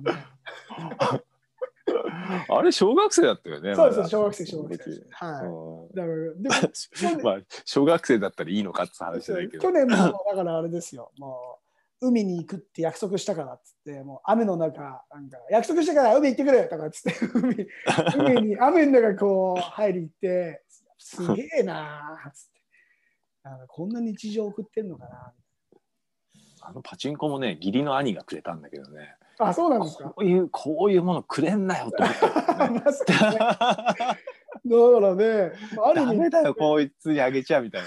あれ小学生だったよね。そうですまだ小学生小学生はいうんだからでも <laughs> まあ小学生だったらいいのかって話だけど。去年もだからあれですよ、もう海に行くって約束したからっつって、もう雨の中、なんか約束したから海行ってくれとかっつって、海海に <laughs> 雨の中こう入り行って、すげえなーっつって、なんかこんな日常送ってんのかな。あのパチンコもね義理の兄がくれたんだけどね。あ、そうなんですか？こういうこういうものくれんなよと思った <laughs> よね。だからね、あるダ意味メだよこいつにあげちゃみたい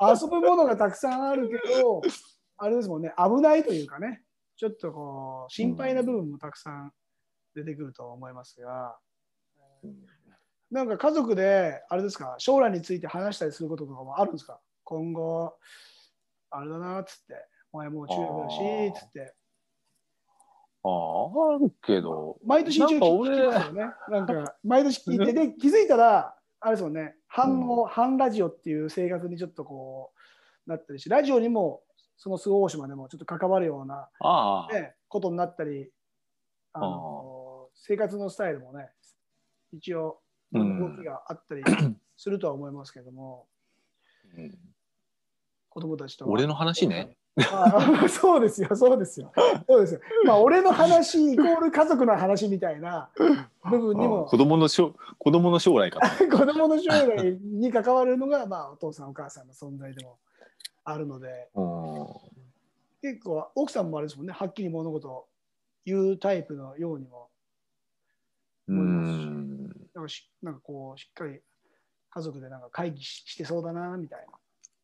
な。遊ぶものがたくさんあるけど、あれですもんね、危ないというかね、ちょっとこう、心配な部分もたくさん出てくると思いますが、なんか家族で、あれですか、将来について話したりすることとかもあるんですか？今後、あれだなっつって、お前もう中学だし、つって。あああるけど。毎年一応聞きますよね。なんか、毎年聞いて、で、気づいたら、あれですもんね、半を、半ラジオっていう生活にちょっとこう、なったりし、ラジオにも、その周防大島でもちょっと関わるような、ああ、ね、ことになったり、あの生活のスタイルもね、一応、うん。動きがあったりするとは思いますけども、うん子供たちとは。俺の話ね。<laughs> そうですよ、そうですよ。そうですよ。まあ、俺の話イコール家族の話みたいな部分にも子、供のしょ子供の将来かと。<laughs> 子供の将来に関わるのが、まあ、お父さん、お母さんの存在でもあるので、うん結構、奥さんもあれですもんね、はっきり物事を言うタイプのようにも、うん。なんかしなんかこう、しっかり家族でなんか会議ししてそうだな、みたい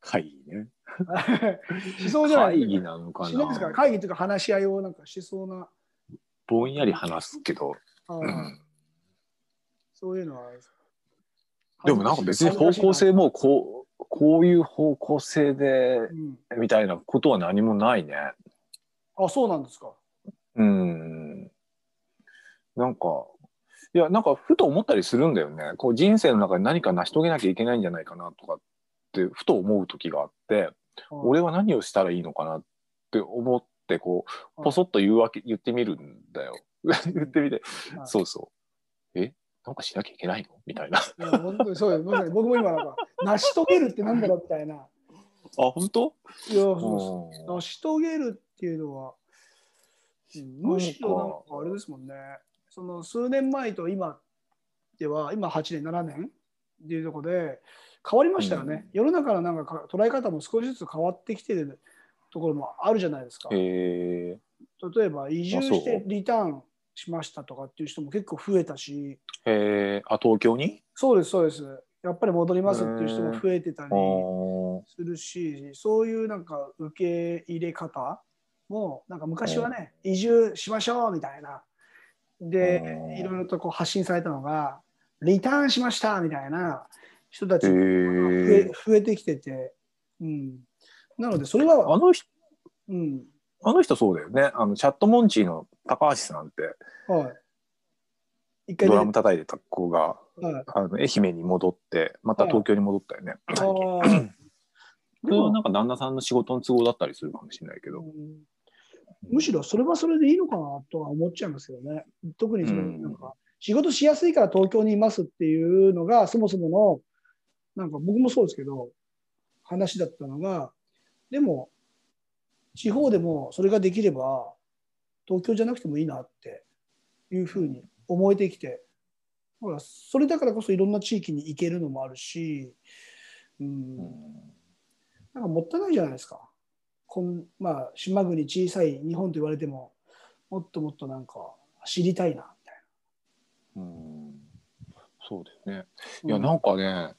会議ね。な。<laughs> しそうじゃない会議。なのかしないですかな。会議というか話し合いをなんかしそうな、ぼんやり話すけど。うんそういうのは。でもなんか別に方向性もこう、こういう方向性でうん、みたいなことは何もないね。あ、そうなんですか。うん。なんか、いや、なんかふと思ったりするんだよね。こう人生の中で何か成し遂げなきゃいけないんじゃないかなとかって、ふと思う時があって、俺は何をしたらいいのかなって思って、こう、ポソッと言うわけ、言ってみるんだよ。<laughs> 言ってみて、はいそうそう。え？なんかしなきゃいけないの？みたいな。あ、<laughs> いや本当にそうですまさに僕も今なんか成し遂げるってなんだろうみたいな。本当？いやそう成し遂げるっていうのは、うんむしろなんかあれですもんね。その数年前と今では今8年7年っていうところで変わりましたよね。世の中のなんかか捉え方も少しずつ変わってきてるところもあるじゃないですか。へえ。例えば移住してリターンしましたとかっていう人も結構増えたし、へえ。あ、東京に？そうですそうです。やっぱり戻りますっていう人も増えてたり。するしそういうなんか受け入れ方もなんか昔はね移住しましょうみたいな。でうん。いろいろとこう発信されたのがリターンしましたみたいな人たちへが増ええ増えてきてて、うん、なのでそれは、あの人、うん。あの人そうだよね。あの、チャットモンチーの高橋さんって、はい、一回ドラム叩いてた子が、はい、あの愛媛に戻って、また東京に戻ったよね。あー。それはなんか旦那さんの仕事の都合だったりするかもしれないけど。うん。むしろそれはそれでいいのかなとは思っちゃいますけどね。特にそれうん。なんか仕事しやすいから東京にいますっていうのがそもそものなんか僕もそうですけど話だったのがでも地方でもそれができれば東京じゃなくてもいいなっていうふうに思えてきてほらそれだからこそいろんな地域に行けるのもあるし、うん、なんかもったいないじゃないですか。こんまあ、島国小さい日本と言われてももっともっとなんか知りたいなみたいうんそうだよね。な。いや、なんかね、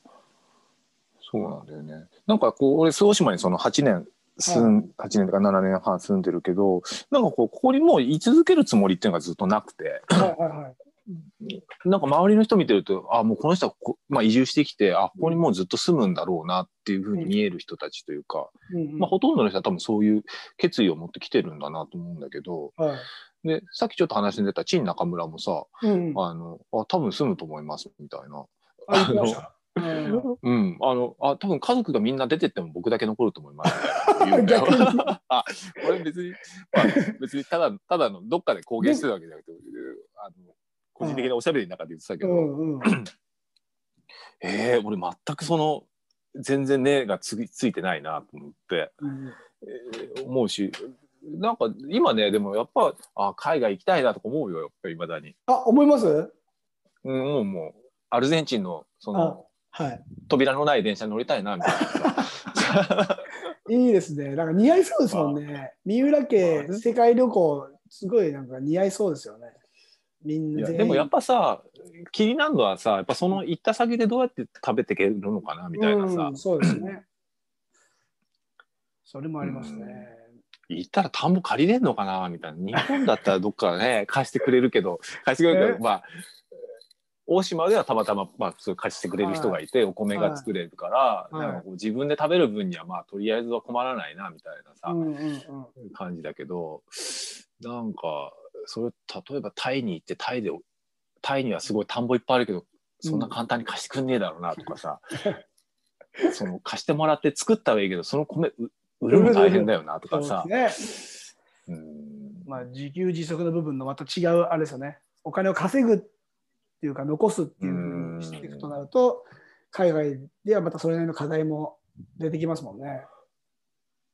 そうなんだよね。なんかこう、俺、周防島にその8年住ん、8年とか7年半住んでるけど、なんかこう、ここにもう居続けるつもりっていうのがずっとなくて、はいはいはい。なんか周りの人見てると、あ、もうこの人はこ、まあ、移住してきて、あ、ここにもうずっと住むんだろうなっていうふうに見える人たちというか、うんうん。まあ、ほとんどの人は多分そういう決意を持ってきてるんだなと思うんだけど、はい。で、さっきちょっと話に出た陳中村もさ、うんうん、あの、あ、多分住むと思いますみたいな。あうん。うん、あの、あ、多分家族がみんな出てっても僕だけ残ると思います。<laughs> <laughs> あ、これ別に、まあ、別にただ、ただのどっかで公言してるわけじゃなくて、あの、個人的なおしゃべりの中で言ってたけうど、んうん。<clears throat> えー、俺全くその、全然根がつついてないなと思って、うん。えー思うし、なんか今ね、でもやっぱ、あ、海外行きたいなとか思うよ、やっぱり未だに。あ思います？うん、もうもう、アルゼンチンの、その、はい。扉のない電車に乗りたいな、みたいなさ。いいですね。なんか似合いそうですもんね。三浦家まあ世界旅行、すごいなんか似合いそうですよね。みんいなでもやっぱさ気になるのはさやっぱその行った先でどうやって食べていけるのかなみたいなさ、うんそうですね。それもありますね。行ったら田んぼ借りれんのかなみたいな日本だったらどっかね貸してくれるけど貸してくれるけえ？どまあ大島ではたまたま、まあ、そう貸してくれる人がいて、お米が作れるから、はい。なんかこう自分で食べる分にはまあとりあえずは困らないなみたいなさ、うんうんうん。感じだけどなんかそれ例えばタイに行ってタイでタイにはすごい田んぼいっぱいあるけどそんな簡単に貸してくんねえだろうなとかさ、その貸してもらって作ったはいいけどその米う売るの大変だよなとかさ。まあ、自給自足の部分のまた違うあれですよね。お金を稼ぐっていうか残すっていうふうにしていくとなると、海外ではまたそれなりの課題も出てきますもんね。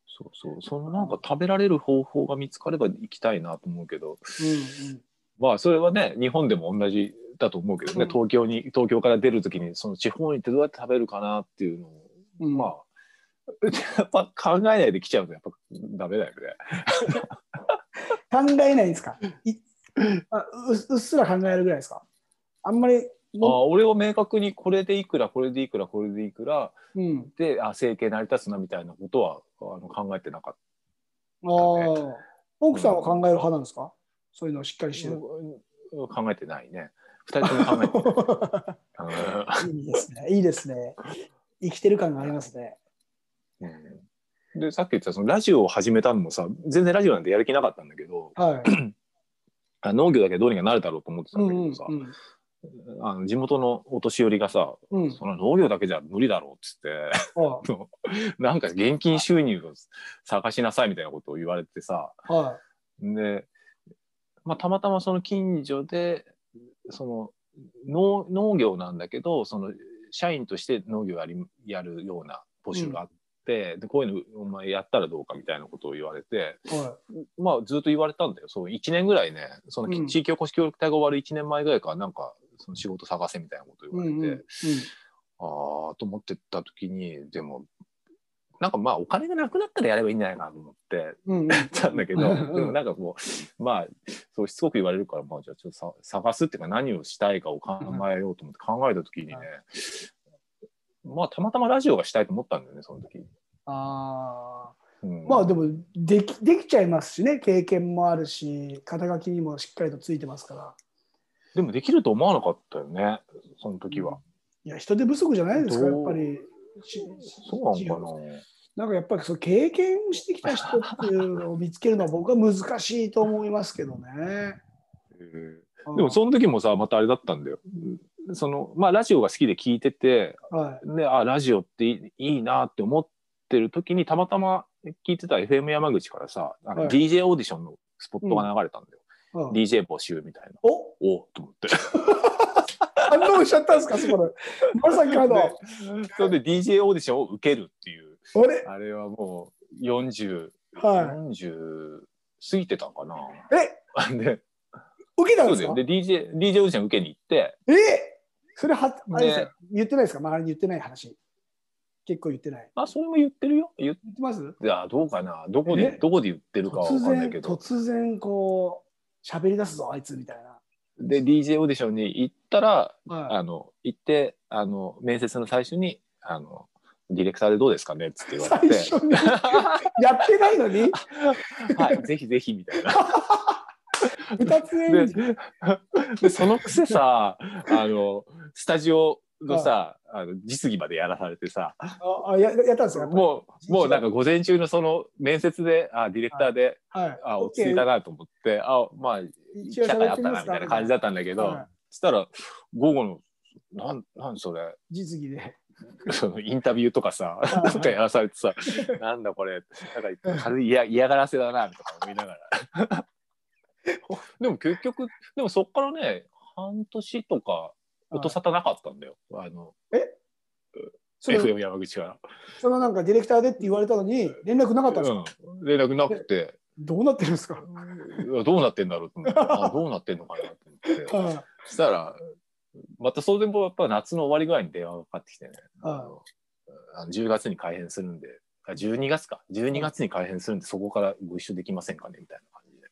そうそう。そのなんか食べられる方法が見つかれば行きたいなと思うけど。うんまあそれはね日本でも同じだと思うけどね、うん。東京に東京から出る時にその地方に行ってどうやって食べるかなっていうのを、うん。うん、まあ <laughs> やっぱ考えないで来ちゃうとやっぱダメだよね。<laughs> 考えないんですか？いあううっすら考えるぐらいですか？あんまりあも俺は明確にこれでいくらこれでいくらこれでいくらう、うん、であ生計成り立つなみたいなことはあの考えてなかっああ奥さんは考える派なんですか？そういうのをしっかりしてた、る。うん考えてないね二人とも考えてない <laughs> いいですね。いいですね。生きてる感がありますね。うんうんでさっき言ったそのラジオを始めたのもさ全然ラジオなんてやる気なかったんだけどはい。<clears throat> あ農業だけどうにかなるだろうと思ってたうんんうんだけどさ、あの地元のお年寄りがさうん。うん。その農業だけじゃ無理だろうっつっては <laughs> なんか現金収入を探しなさいみたいなことを言われてさい。はで、まあ、たまたまその近所でその農農業なんだけどその社員として農業やりやるような募集があって、でこういうのお前やったらどうかみたいなことを言われて、い。はまあ、ずっと言われたんだよそう1年ぐらいねそのうん地域おこし協力隊が終わる1年前ぐらいからなんかその仕事探せみたいなこと。言われて、うんうんああと思ってた時にでもなんかまあお金がなくなったらやればいいんじゃないかなと思ってうんうん。たんだけど、うんうんでもなんかもうまあそうしつこく言われるからまあじゃあちょっとさ探すっていうか何をしたいかを考えようと思って考えた時にね、まあたまたまラジオがしたいと思ったんだよねその時。あうんあ。まあでもできできちゃいますしね経験もあるし肩書きにもしっかりとついてますからでもできると思わなかったよねその時は。いや人手不足じゃないですかやっぱり。しそうなのかな。んかやっぱりそう経験してきた人っていうのを見つけるのは僕は難しいと思いますけどね。でもその時もさまたあれだったんだよ。そのまあラジオが好きで聞いててはであラジオっていいいいなって思ってる時にたまたま聞いてた FM 山口からさあのはい。DJ オーディションのスポットが流れたんだよ、いはい DJ 募集みたいな。お？おっと思って。<laughs> 反応しちゃったんですかそこで。<laughs> まさかの。でそれで DJ オーディションを受けるっていう。あれ？あれはもう4040は過ぎてたかな。い。え？<laughs> で受けたんですか？で DJ, DJ オーディション受けに行って。え？それは、あれ言ってないですか？周りに言ってない話。結構言ってない。あそれも言ってるよ。言ってます？いやどうかな。どこえ？でどこで言ってるかは分突然かんないけ、ど。突然こう、喋り出すぞ、あいつみたいな。で DJ オーディションに行ったらはあの行ってあの面接の最初にあのディレクターでどうですかねっつってい、言われて。最初に？<laughs> やってないのに？<laughs> はいぜひぜひみたいな。<laughs> 二つ演でじでそのくせさあのスタジオのさあの実技までやらされてさ。ああややったんですよ。もうもうなんか午前中のその面接であディレクターで、はい、あ落ち着いたなと思ってあまあ社会あったなみたいな感じだったんだけど、はい。そしたら午後のなんなんそれ？実技で。そのインタビューとかさ、い。なんかやらされてさ、なんだこれ、なんか軽い嫌嫌がらせだな、とか思いながら。<laughs> でも結局、でもそっからね、半年とか音沙汰なかったんだよ。あの、その FM 山口から。そのなんかディレクターでって言われたのに連絡なかったんですか、うん、連絡なくて、どうなってるんですか、どうなってんだろうと思って、<laughs> あどうなってんのかなと思って。はそしたら、またそれでもやっぱ夏の終わりぐらいに電話がかかってきてね、あはい。のあの10月に開編するんで、あ12月か、12月に開編するんで、そこからご一緒できませんかね？みたい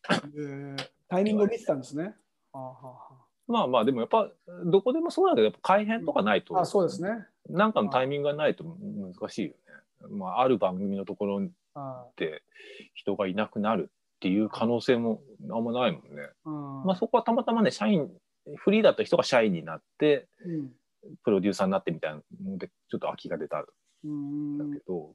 な感じで。いえー。タイミングを見てたんですね。はあはまあまあ、でもやっぱ、どこでもそうだけど、やっぱ改編とかないと、あはあ、あそうですね。なんかのタイミングがないと難しいよね。まあ、ある番組のところはで人がいなくなるっていう可能性もあんまないもんね。いうんまあ、そこはたまたまね、社員、フリーだった人が社員になって、うんプロデューサーになってみたいなので、ちょっと空きが出たんだけど、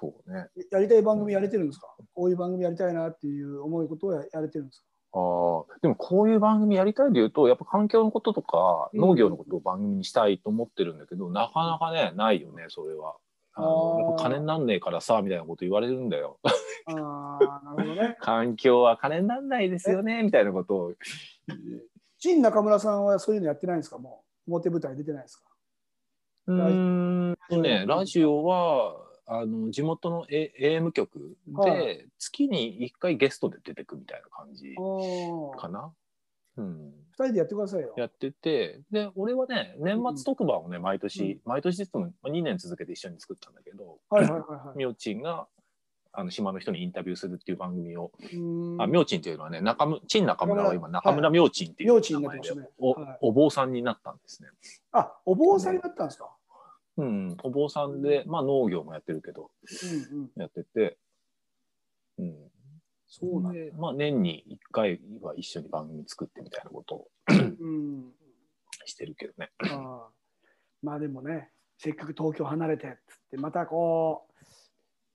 そうね。やりたい番組やれてるんですか？こういう番組やりたいなっていう思うことをややれてるんですか？ああ、でもこういう番組やりたいで言うと、やっぱ環境のこととか、うん農業のことを番組にしたいと思ってるんだけど、なかなかね、ないよね、それは。あの金になんねえからさ、みたいなこと言われるんだよ。ああ、なるほどね。<laughs> 環境は金になんないですよね、みたいなことを。陳中村さんはそういうのやってないんですか？もう表舞台出てないですか？うーんとね、ラジオは、あの地元の、A、AM 局はで月に1回ゲストで出てくみたいな感じおかな？うん、二人でやってくださいよ。やっててで俺はね年末特番をね毎年、毎年ずつも2年続けて一緒に作ったんだけどはいはいはいはい。みちんがあの島の人にインタビューするっていう番組を、あみょうちんっていうのはね中村陳中村は今中村みょうちんっていう名前でお,、はいお坊さんになったんですね。あ、お坊さんになったんですか？うん、お坊さんで、まあ、農業もやってるけどうんうん。やってて、うん、そうなんだ。で、まあ、年に1回は一緒に番組作ってみたいなことをうん。してるけどね。ああまあでもね、せっかく東京離れてっつって、またこ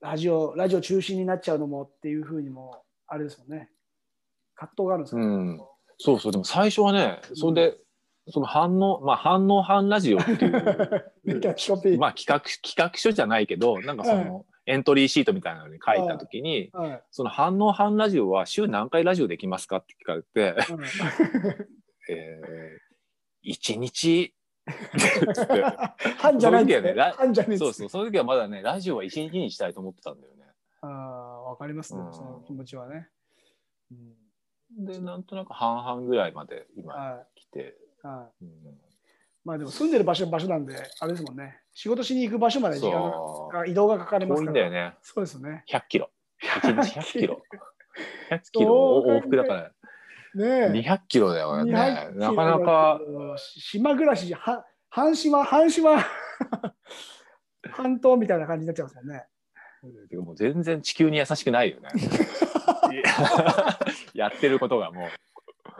う、ラジオ、ラジオ中心になっちゃうのもっていうふうにも、あれですもんね。葛藤があるんですか、うん、そうそうでも最初はねそれで、その反応まあ反応反ラジオっていう <laughs> まあ企画企画書じゃないけどなんかその、エントリーシートみたいなのに書いた時に、はいその反応反ラジオは週何回ラジオできますかって聞かれて、<laughs> えー、1日？<laughs> 半じゃないんですね。半じゃそうそうその時はまだねラジオは1日にしたいと思ってたんだよね。ああ、わかりますね、うん。その気持ちはね。うん。でなんとなく半々ぐらいまで今は来て、いはい。うんまあでも住んでる場所場所なんで、あれですもんね。仕事しに行く場所まで時間が移動がかかります遠いから。んだよねそうですよね。100キロ <laughs> 1日100キロ100キロ往復だからねえ。200キロだよね200なかなか島暮らしは半島半島 <laughs> 半島みたいな感じになっちゃいますもんね。てかもう全然地球に優しくないよね <laughs> やってることがもう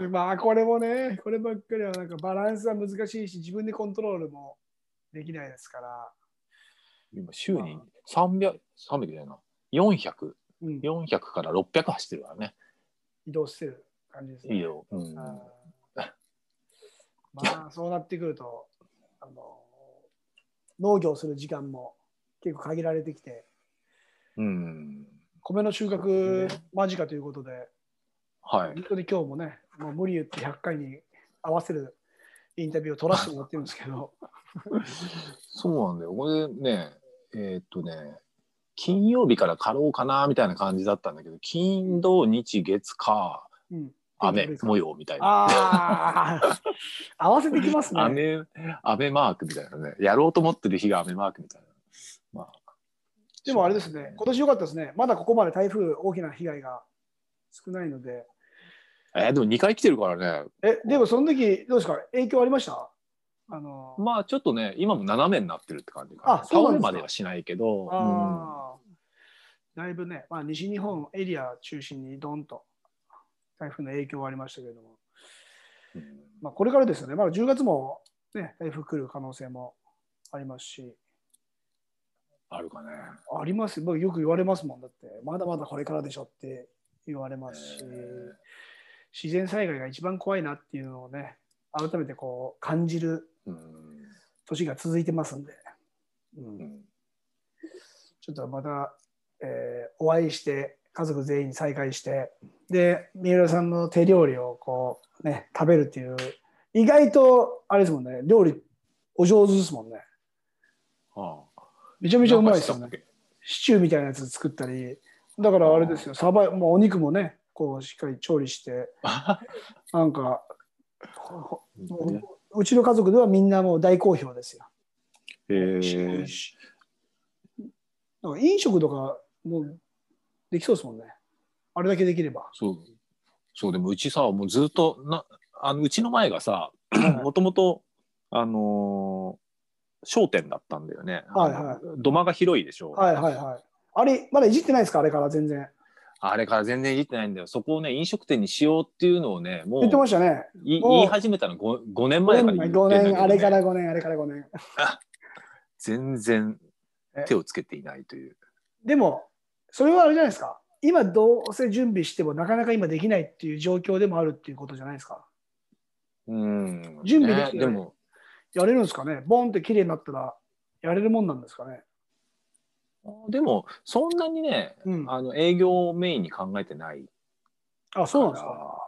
まあこれもね、こればっかりはなんかバランスは難しいし、自分でコントロールもできないですから。今週に300、300じゃないな、400、うん、400から600走ってるからね。移動してる感じですね。いいよ。うん。まあそうなってくるとあの農業する時間も結構限られてきてうん。米の収穫間近ということではい。本当に今日もねもう無理言って100回に合わせるインタビューを取らせてもらってるんですけど <laughs> そうなんだよ。これね、えーっとね、金曜日から過労かなみたいな感じだったんだけど、金、土、日、月、火、うん雨模様みたいな。ああ <laughs> 合わせてきますね。雨、雨マークみたいなね。やろうと思ってる日が雨マークみたいな。まあ、でもあれですね、今年良かったですね。まだここまで台風大きな被害が少ないので。えーでも2回来てるからね。え、でもその時どうですか？影響ありました？あの、まあちょっとね、今も斜めになってるって感じかな。あそうなんですか。倒れまではしないけど、あー。だいぶね、まあ、西日本エリア中心にドンと台風の影響はありましたけれども、うん。まあ、これからですよね、まだ10月も、ね、台風来る可能性もありますし、あるかね。あります僕よく言われますもん。だって、まだまだこれからでしょって言われますし、えー自然災害が一番怖いなっていうのをね、改めてこう感じるうん。年が続いてますんで、う、うん。んちょっとまた、えーお会いして、家族全員再会して、で、三浦さんの手料理をこう、ね、食べるっていう、意外と、あれですもんね、料理お上手ですもんね。あ。めちゃめちゃうまいですよね。なんか。シチューみたいなやつ作ったり、だからあれですよ、サバ、もうお肉もね、こうしっかり調理して、<laughs> なんか、ううちの家族ではみんなもう大好評ですよ。へ美え味しいなんか飲食とかもうできそうですもんね。あれだけできれば。そう。そう、でもうちさ、もうずっと、な、あの、うちの前がさ、はいもともと、あのー商店だったんだよね。はいはい土間が広いでしょ。はいはいはい。あれ、まだいじってないですか？あれから全然。あれから全然いじってないんだよ。そこをね、飲食店にしようっていうのをね、もう言ってましたね。い言い始めたの 5, 5年前から言ってんだけど、5ね、年、あれから5年、あれから5年。全然え手をつけていないという。でも、それはあれじゃないですか。今どうせ準備してもなかなか今できないっていう状況でもあるっていうことじゃないですか。うん。準備できてるねでも、やれるんですかねボンって綺麗になったらやれるもんなんですかね。でも、そんなにね、うん、ああの営業をメインに考えてないそうなんですか。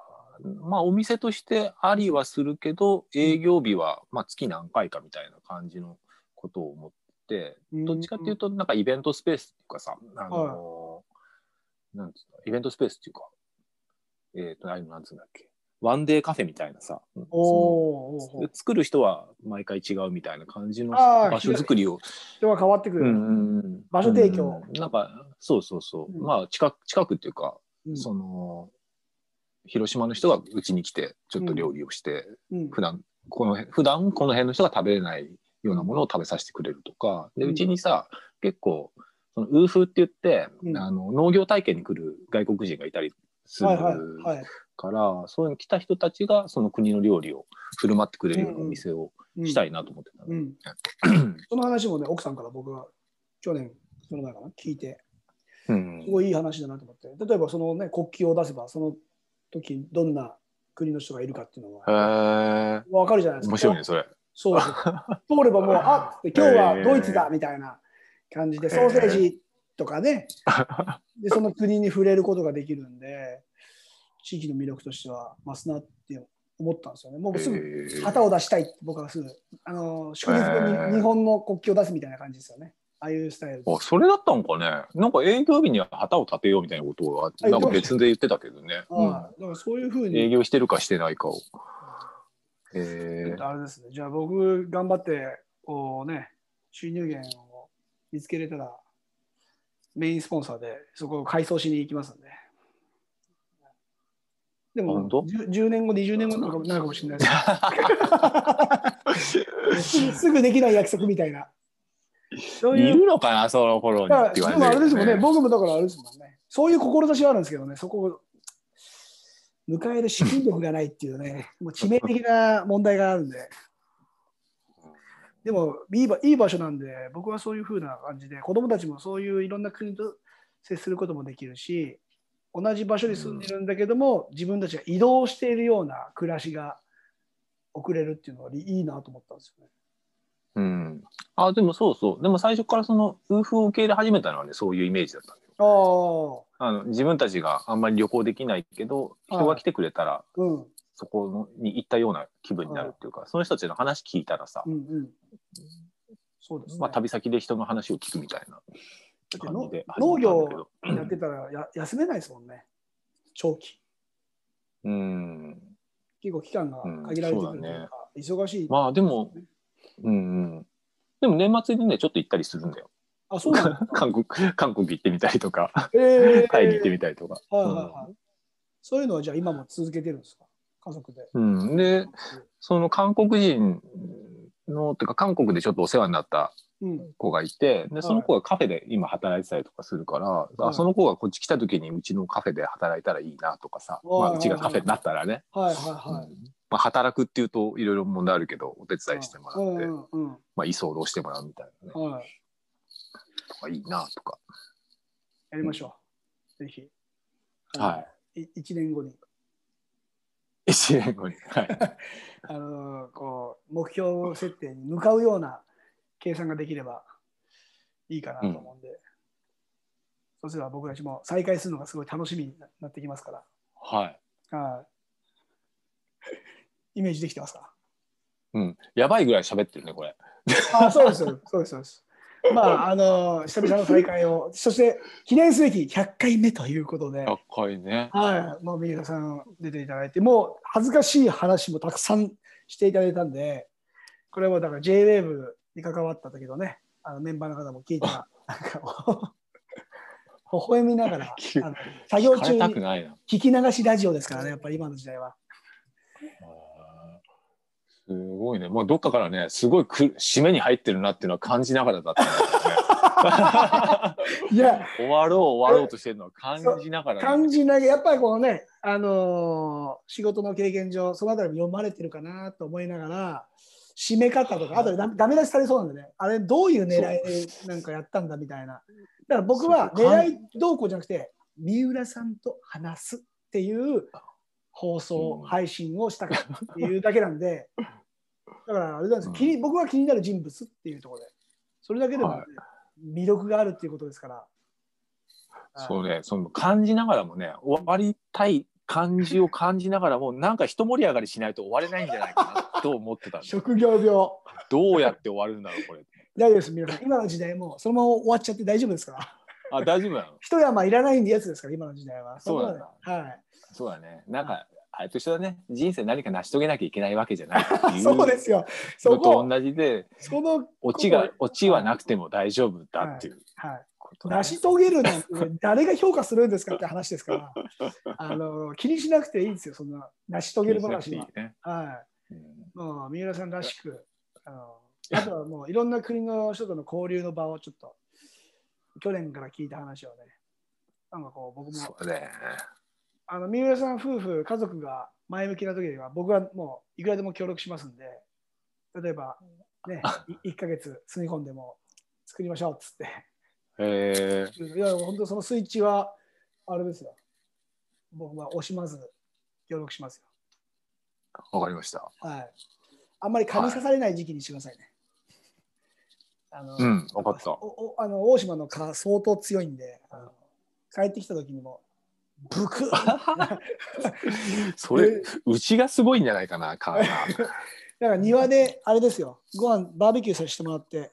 まあお店としてありはするけど営業日はまあ月何回かみたいな感じのことを思ってどっちかっていうとなんかイベントスペースっていうかさあのなんつうのイベントスペースっていうかえっとああいうのなんつうんだっけワンデーカフェみたいなさ作る人は毎回違うみたいな感じの場所作りを人が変わってくる。うん場所提供。うんなんかそうそうそう、うん。まあ近く近くっていうかうん。その広島の人がうちに来てちょっと料理をして、うん。普段この辺普段この辺の人が食べれないようなものを食べさせてくれるとか、でうちにさ結構そのウーフーって言って、うん。あの農業体験に来る外国人がいたりする。から、そういうの来た人たちがその国の料理を振る舞ってくれるようなお店をうんしたいなと思ってたの、うん、<clears throat> その話もね、奥さんから僕が去年、その前かな、聞いて、うん。すごいいい話だなと思って、例えばそのね、国旗を出せば、その時どんな国の人がいるかっていうのは。分かるじゃないですか。面白いねそれ。そう。通ればもう、<laughs> あって今日はドイツだみたいな感じで、ソーセージとかね、<laughs> でその国に触れることができるんで、地域の魅力としては増すなって思ったんですよね。もうすぐ旗を出したいって僕はすぐ、あの祝日へにー日本の国旗を出すみたいな感じですよね。ああいうスタイル。あそれだったんかね。なんか営業日には旗を立てようみたいなことは、あなんか別で言ってたけどね。はいだからそういうふううん、営に、業してるかしてないかを。えー、あれですね。じゃあ僕頑張って、こうね、収入源を見つけれたら、メインスポンサーでそこを改装しに行きますんで。でも本当？10, 10年後、20年後なのかなるかもしれないです。<laughs> すぐ。できない約束みたいな。そういいうるのかな、その頃にあれですもんね、ね。僕もだからあれですもんね、そういう志はあるんですけどね、そこを迎える資金力がないっていうね、もう致命的な問題があるんで、でもいいばいい場所なんで、僕はそういうふうな感じで、子供たちもそういういろんな国と接することもできるし、同じ場所に住んでるんだけども、自分たちが移動しているような暮らしが送れるっていうのはいいなと思ったんですよね。うん。あ、でもそうそう。でも最初からその、ウーフを受け入れ始めたのはね、そういうイメージだったんだよ。ああ、あの自分たちがあんまり旅行できないけど、人が来てくれたら、うん、そこのに行ったような気分になるっていうか、その人たちの話聞いたらさ、うん、うん。そうですね。まあ、旅先で人の話を聞くみたいなだ農業ど。やってたらや休めないですもんね、長期。うん。結構期間が限られてくるというか、忙しい。まあでも、うんうん。でも年末にね、ちょっと行ったりするんだよ。あ、そうなんだ。<laughs> 韓国、韓国行ってみたりとか、えータイに行ってみたりとか。はいはいはい。そういうのはじゃあ今も続けてるんですか？家族で。うん。で、その韓国人の、てか韓国でちょっとお世話になったうん。子がいて、で、その子がカフェで今働いてたりとかするから、はいあその子がこっち来た時にうちのカフェで働いたらいいなとかさ、まあ、はいうちがカフェになったらね、はいはいはい。うんまあ、働くっていうといろいろ問題あるけど、お手伝いしてもらって、うんうんまあ、居候してもらうみたいなね、うん。はい。とかいいなとか。やりましょう。ぜひ。。はいい1年後に。一年後に。はい。<laughs> あのーこう目標設定に向かうような計算ができればいいかなと思うんで、そうすれば僕たちも再開するのがすごい楽しみになってきますから、はい。はい。イメージできてますか？うん。やばいぐらい喋ってるね、これ。あそうですよ、そうです、そうです。まあ、あのー久々の再開を、そして記念すべき100回目ということで、高いね。はい、もう三浦さん出ていただいて、もう恥ずかしい話もたくさんしていただいたんで、これはだから JWAVE に関わった時のね、あのメンバーの方も聞いたら、なんか <laughs> 微笑みながら、<laughs> あの作業中に。聞き流しラジオですからね、やっぱり今の時代は。すごいね。もうどっかからね、すごいく締めに入ってるなっていうのは感じながらだったんだ <laughs> いや。終わろう終わろうとしてるのは感じながら、感じなげ、やっぱりこのね、あのー仕事の経験上、そのあたりも読まれてるかなと思いながら、締め方とか、あとでダダメ出しされそうなんでね、あれどういう狙いでなんかやったんだみたいな。だから僕は狙いどうこうじゃなくて、三浦さんと話すっていう放送、うん配信をしたかっていうだけなんで、だからあれなんですよ、うん。気に僕は気になる人物っていうところで、それだけでも、はい。魅力があるっていうことですから。そうね、その感じながらもね、終わりたい感じを感じながらも、なんか一盛り上がりしないと終われないんじゃないかなと思ってた職業病。どうやって終わるんだろう、これ。大丈夫です、皆さん。今の時代もそのまま終わっちゃって大丈夫ですか？ら。あ、大丈夫なの？一山いらないんでやつですから、今の時代は。そうだこまではい。そうだね。なんか、あれと一緒だね。人生何か成し遂げなきゃいけないわけじゃないっていうそうですよ。そのとこ、同じで、その、オチが、オチはなくても大丈夫だっていうはい。ことだね成し遂げるなんて誰が評価するんですかって話ですから、あの気にしなくていいんですよ、そんな成し遂げる話は。いいねはい。うんもう三浦さんらしく、あのあとはもういろんな国の人との交流の場をちょっと、去年から聞いた話をね、なんかこう、僕も、そうだね。あの三浦さん夫婦、家族が前向きな時には、僕はもういくらでも協力しますんで、例えば、ね、1ヶ月住み込んでも作りましょうっつって。へえ。いや、本当そのスイッチは、あれですよ。僕は惜しまず協力しますよ。わかりました。はい。あんまり蚊に刺されない時期にしてくださいね。あのうん、わかった。おおあの大島の蚊相当強いんで、あの帰ってきた時にも、ブクッ <laughs> それ、うちがすごいんじゃないかな、カーだから庭で、あれですよ、ご飯バーベキューさせてもらって、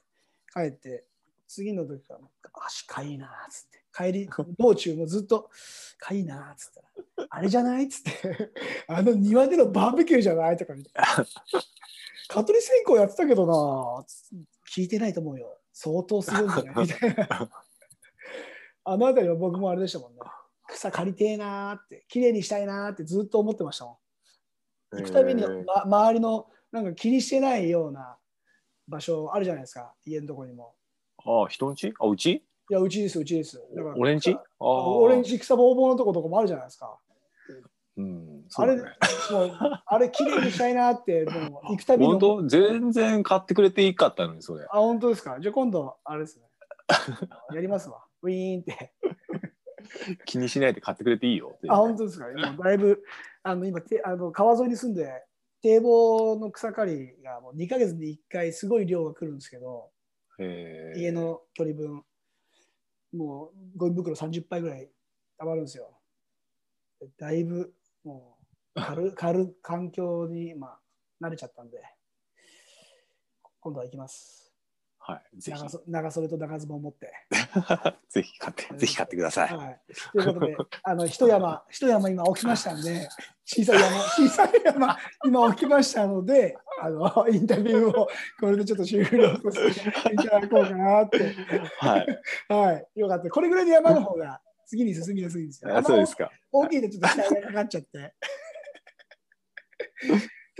帰って、次の時から、足かいいなっつって、帰り、<laughs> 道中もずっと、かいいなっつったら、あれじゃないっつって、<laughs> あの庭でのバーベキューじゃないとか言って、<laughs> 蚊取り線香やってたけどな聞いてないと思うよ。相当すごいんじゃない？みたいな。あの辺りは僕もあれでしたもんね。草刈りてえなーって、綺麗にしたいなーってずっと思ってましたもん。行くたびに、ま、周りのなんか気にしてないような場所あるじゃないですか、家のところにも。あ、人んち？あ、うち？いや、うちです、うちです。だから俺んち？ああ俺んち草ぼうぼうのとことかもあるじゃないですか。うん。あれ、ねもう、あれ、綺麗にしたいなって、もう行くたびに本。当？全然買ってくれていいかったのに、それ。あ、本当ですか？じゃあ今度、あれですね。やりますわ。ウィーンって。気にしないで買ってくれていいよ。あ、本当ですか？今だいぶ、あの、今、てあの川沿いに住んで、堤防の草刈りがもう2ヶ月に1回すごい量が来るんですけど、家の距離分、もうゴミ袋30杯ぐらいたまるんですよ。だいぶもう軽る <laughs> 軽る環境に今慣れちゃったんで、今度は行きます。はい。ぜひ長、袖と長ズボンを持って。<laughs> ぜひ買って、ぜひ買ってください。はい、ということで、あの一山、<laughs> 一山今起きましたんで、小さい山、小さい山、今起きましたので、あのインタビューをこれでちょっと終了させていただこうかなって。はい。<laughs> はい、よかった。これぐらいで山の方が次に進みやすいんですよ。あそうですか。大きいとちょっと期待がかかっちゃって。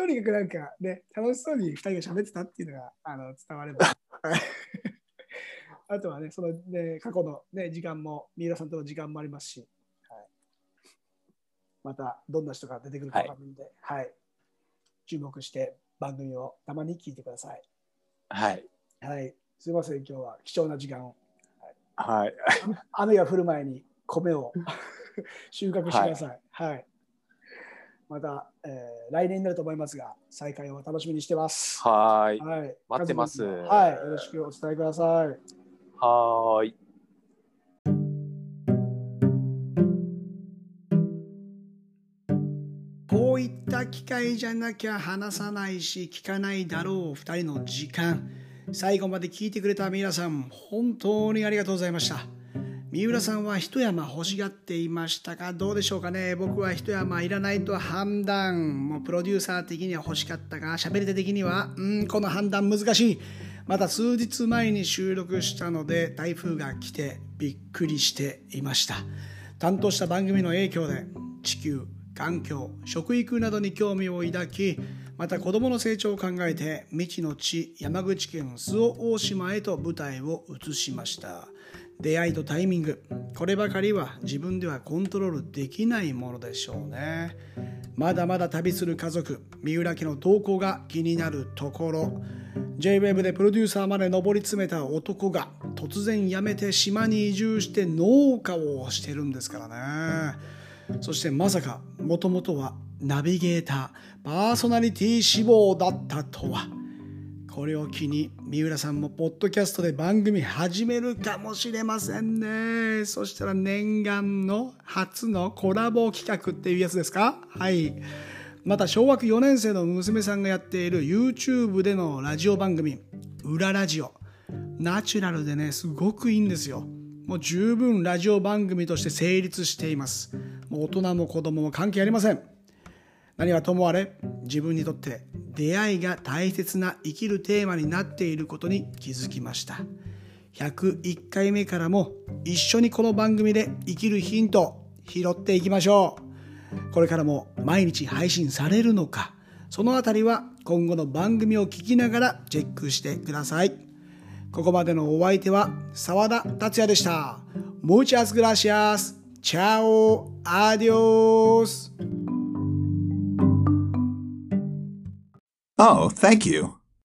とにかくなんかね、楽しそうに2人が喋ってたっていうのがあの伝われば。<laughs> あとはね、そのね、過去の、ね、時間も、三浦さんとの時間もありますし、はい、またどんな人が出てくるかわかんないので、はい、注目して番組をたまに聞いてください。はい。はい、すいません、今日は貴重な時間を。はい。<laughs> 雨が降る前に米を <laughs> 収穫してください。はい。また、えー来年になると思いますが、再開を楽しみにしてます。はい。はい。待ってますはい。よろしくお伝えください。はーい。こういった機会じゃなきゃ話さないし聞かないだろう2人の時間最後まで聞いてくれた皆さん本当にありがとうございました三浦さんは一山欲しがっていましたがどうでしょうかね？僕は一山いらないと判断もうプロデューサー的には欲しかったが喋り手的にはうんこの判断難しい。また数日前に収録したので台風が来てびっくりしていました。担当した番組の影響で地球環境食育などに興味を抱きまた子どもの成長を考えて未知の地山口県周防大島へと舞台を移しました。出会いとタイミング。こればかりは自分ではコントロールできないものでしょうね。まだまだ旅する家族。三浦家の動向が気になるところ。JWEB でプロデューサーまで上り詰めた男が突然辞めて島に移住して農家をしてるんですからね。そしてまさかもともとはナビゲーターパーソナリティ志望だったとは。これを機に三浦さんもポッドキャストで番組始めるかもしれませんね。そしたら念願の初のコラボ企画っていうやつですか？はい。また小学4年生の娘さんがやっている YouTube でのラジオ番組「裏ラジオ」ナチュラルでねすごくいいんですよ。もう十分ラジオ番組として成立しています。もう大人も子供も関係ありません。何はともあれ自分にとって出会いが大切な生きるテーマになっていることに気づきました101回目からも一緒にこの番組で生きるヒント拾っていきましょうこれからも毎日配信されるのかそのあたりは今後の番組を聞きながらチェックしてくださいここまでのお相手は澤田達也でした Muchas gracias. Chao. Adios. Oh, thank you.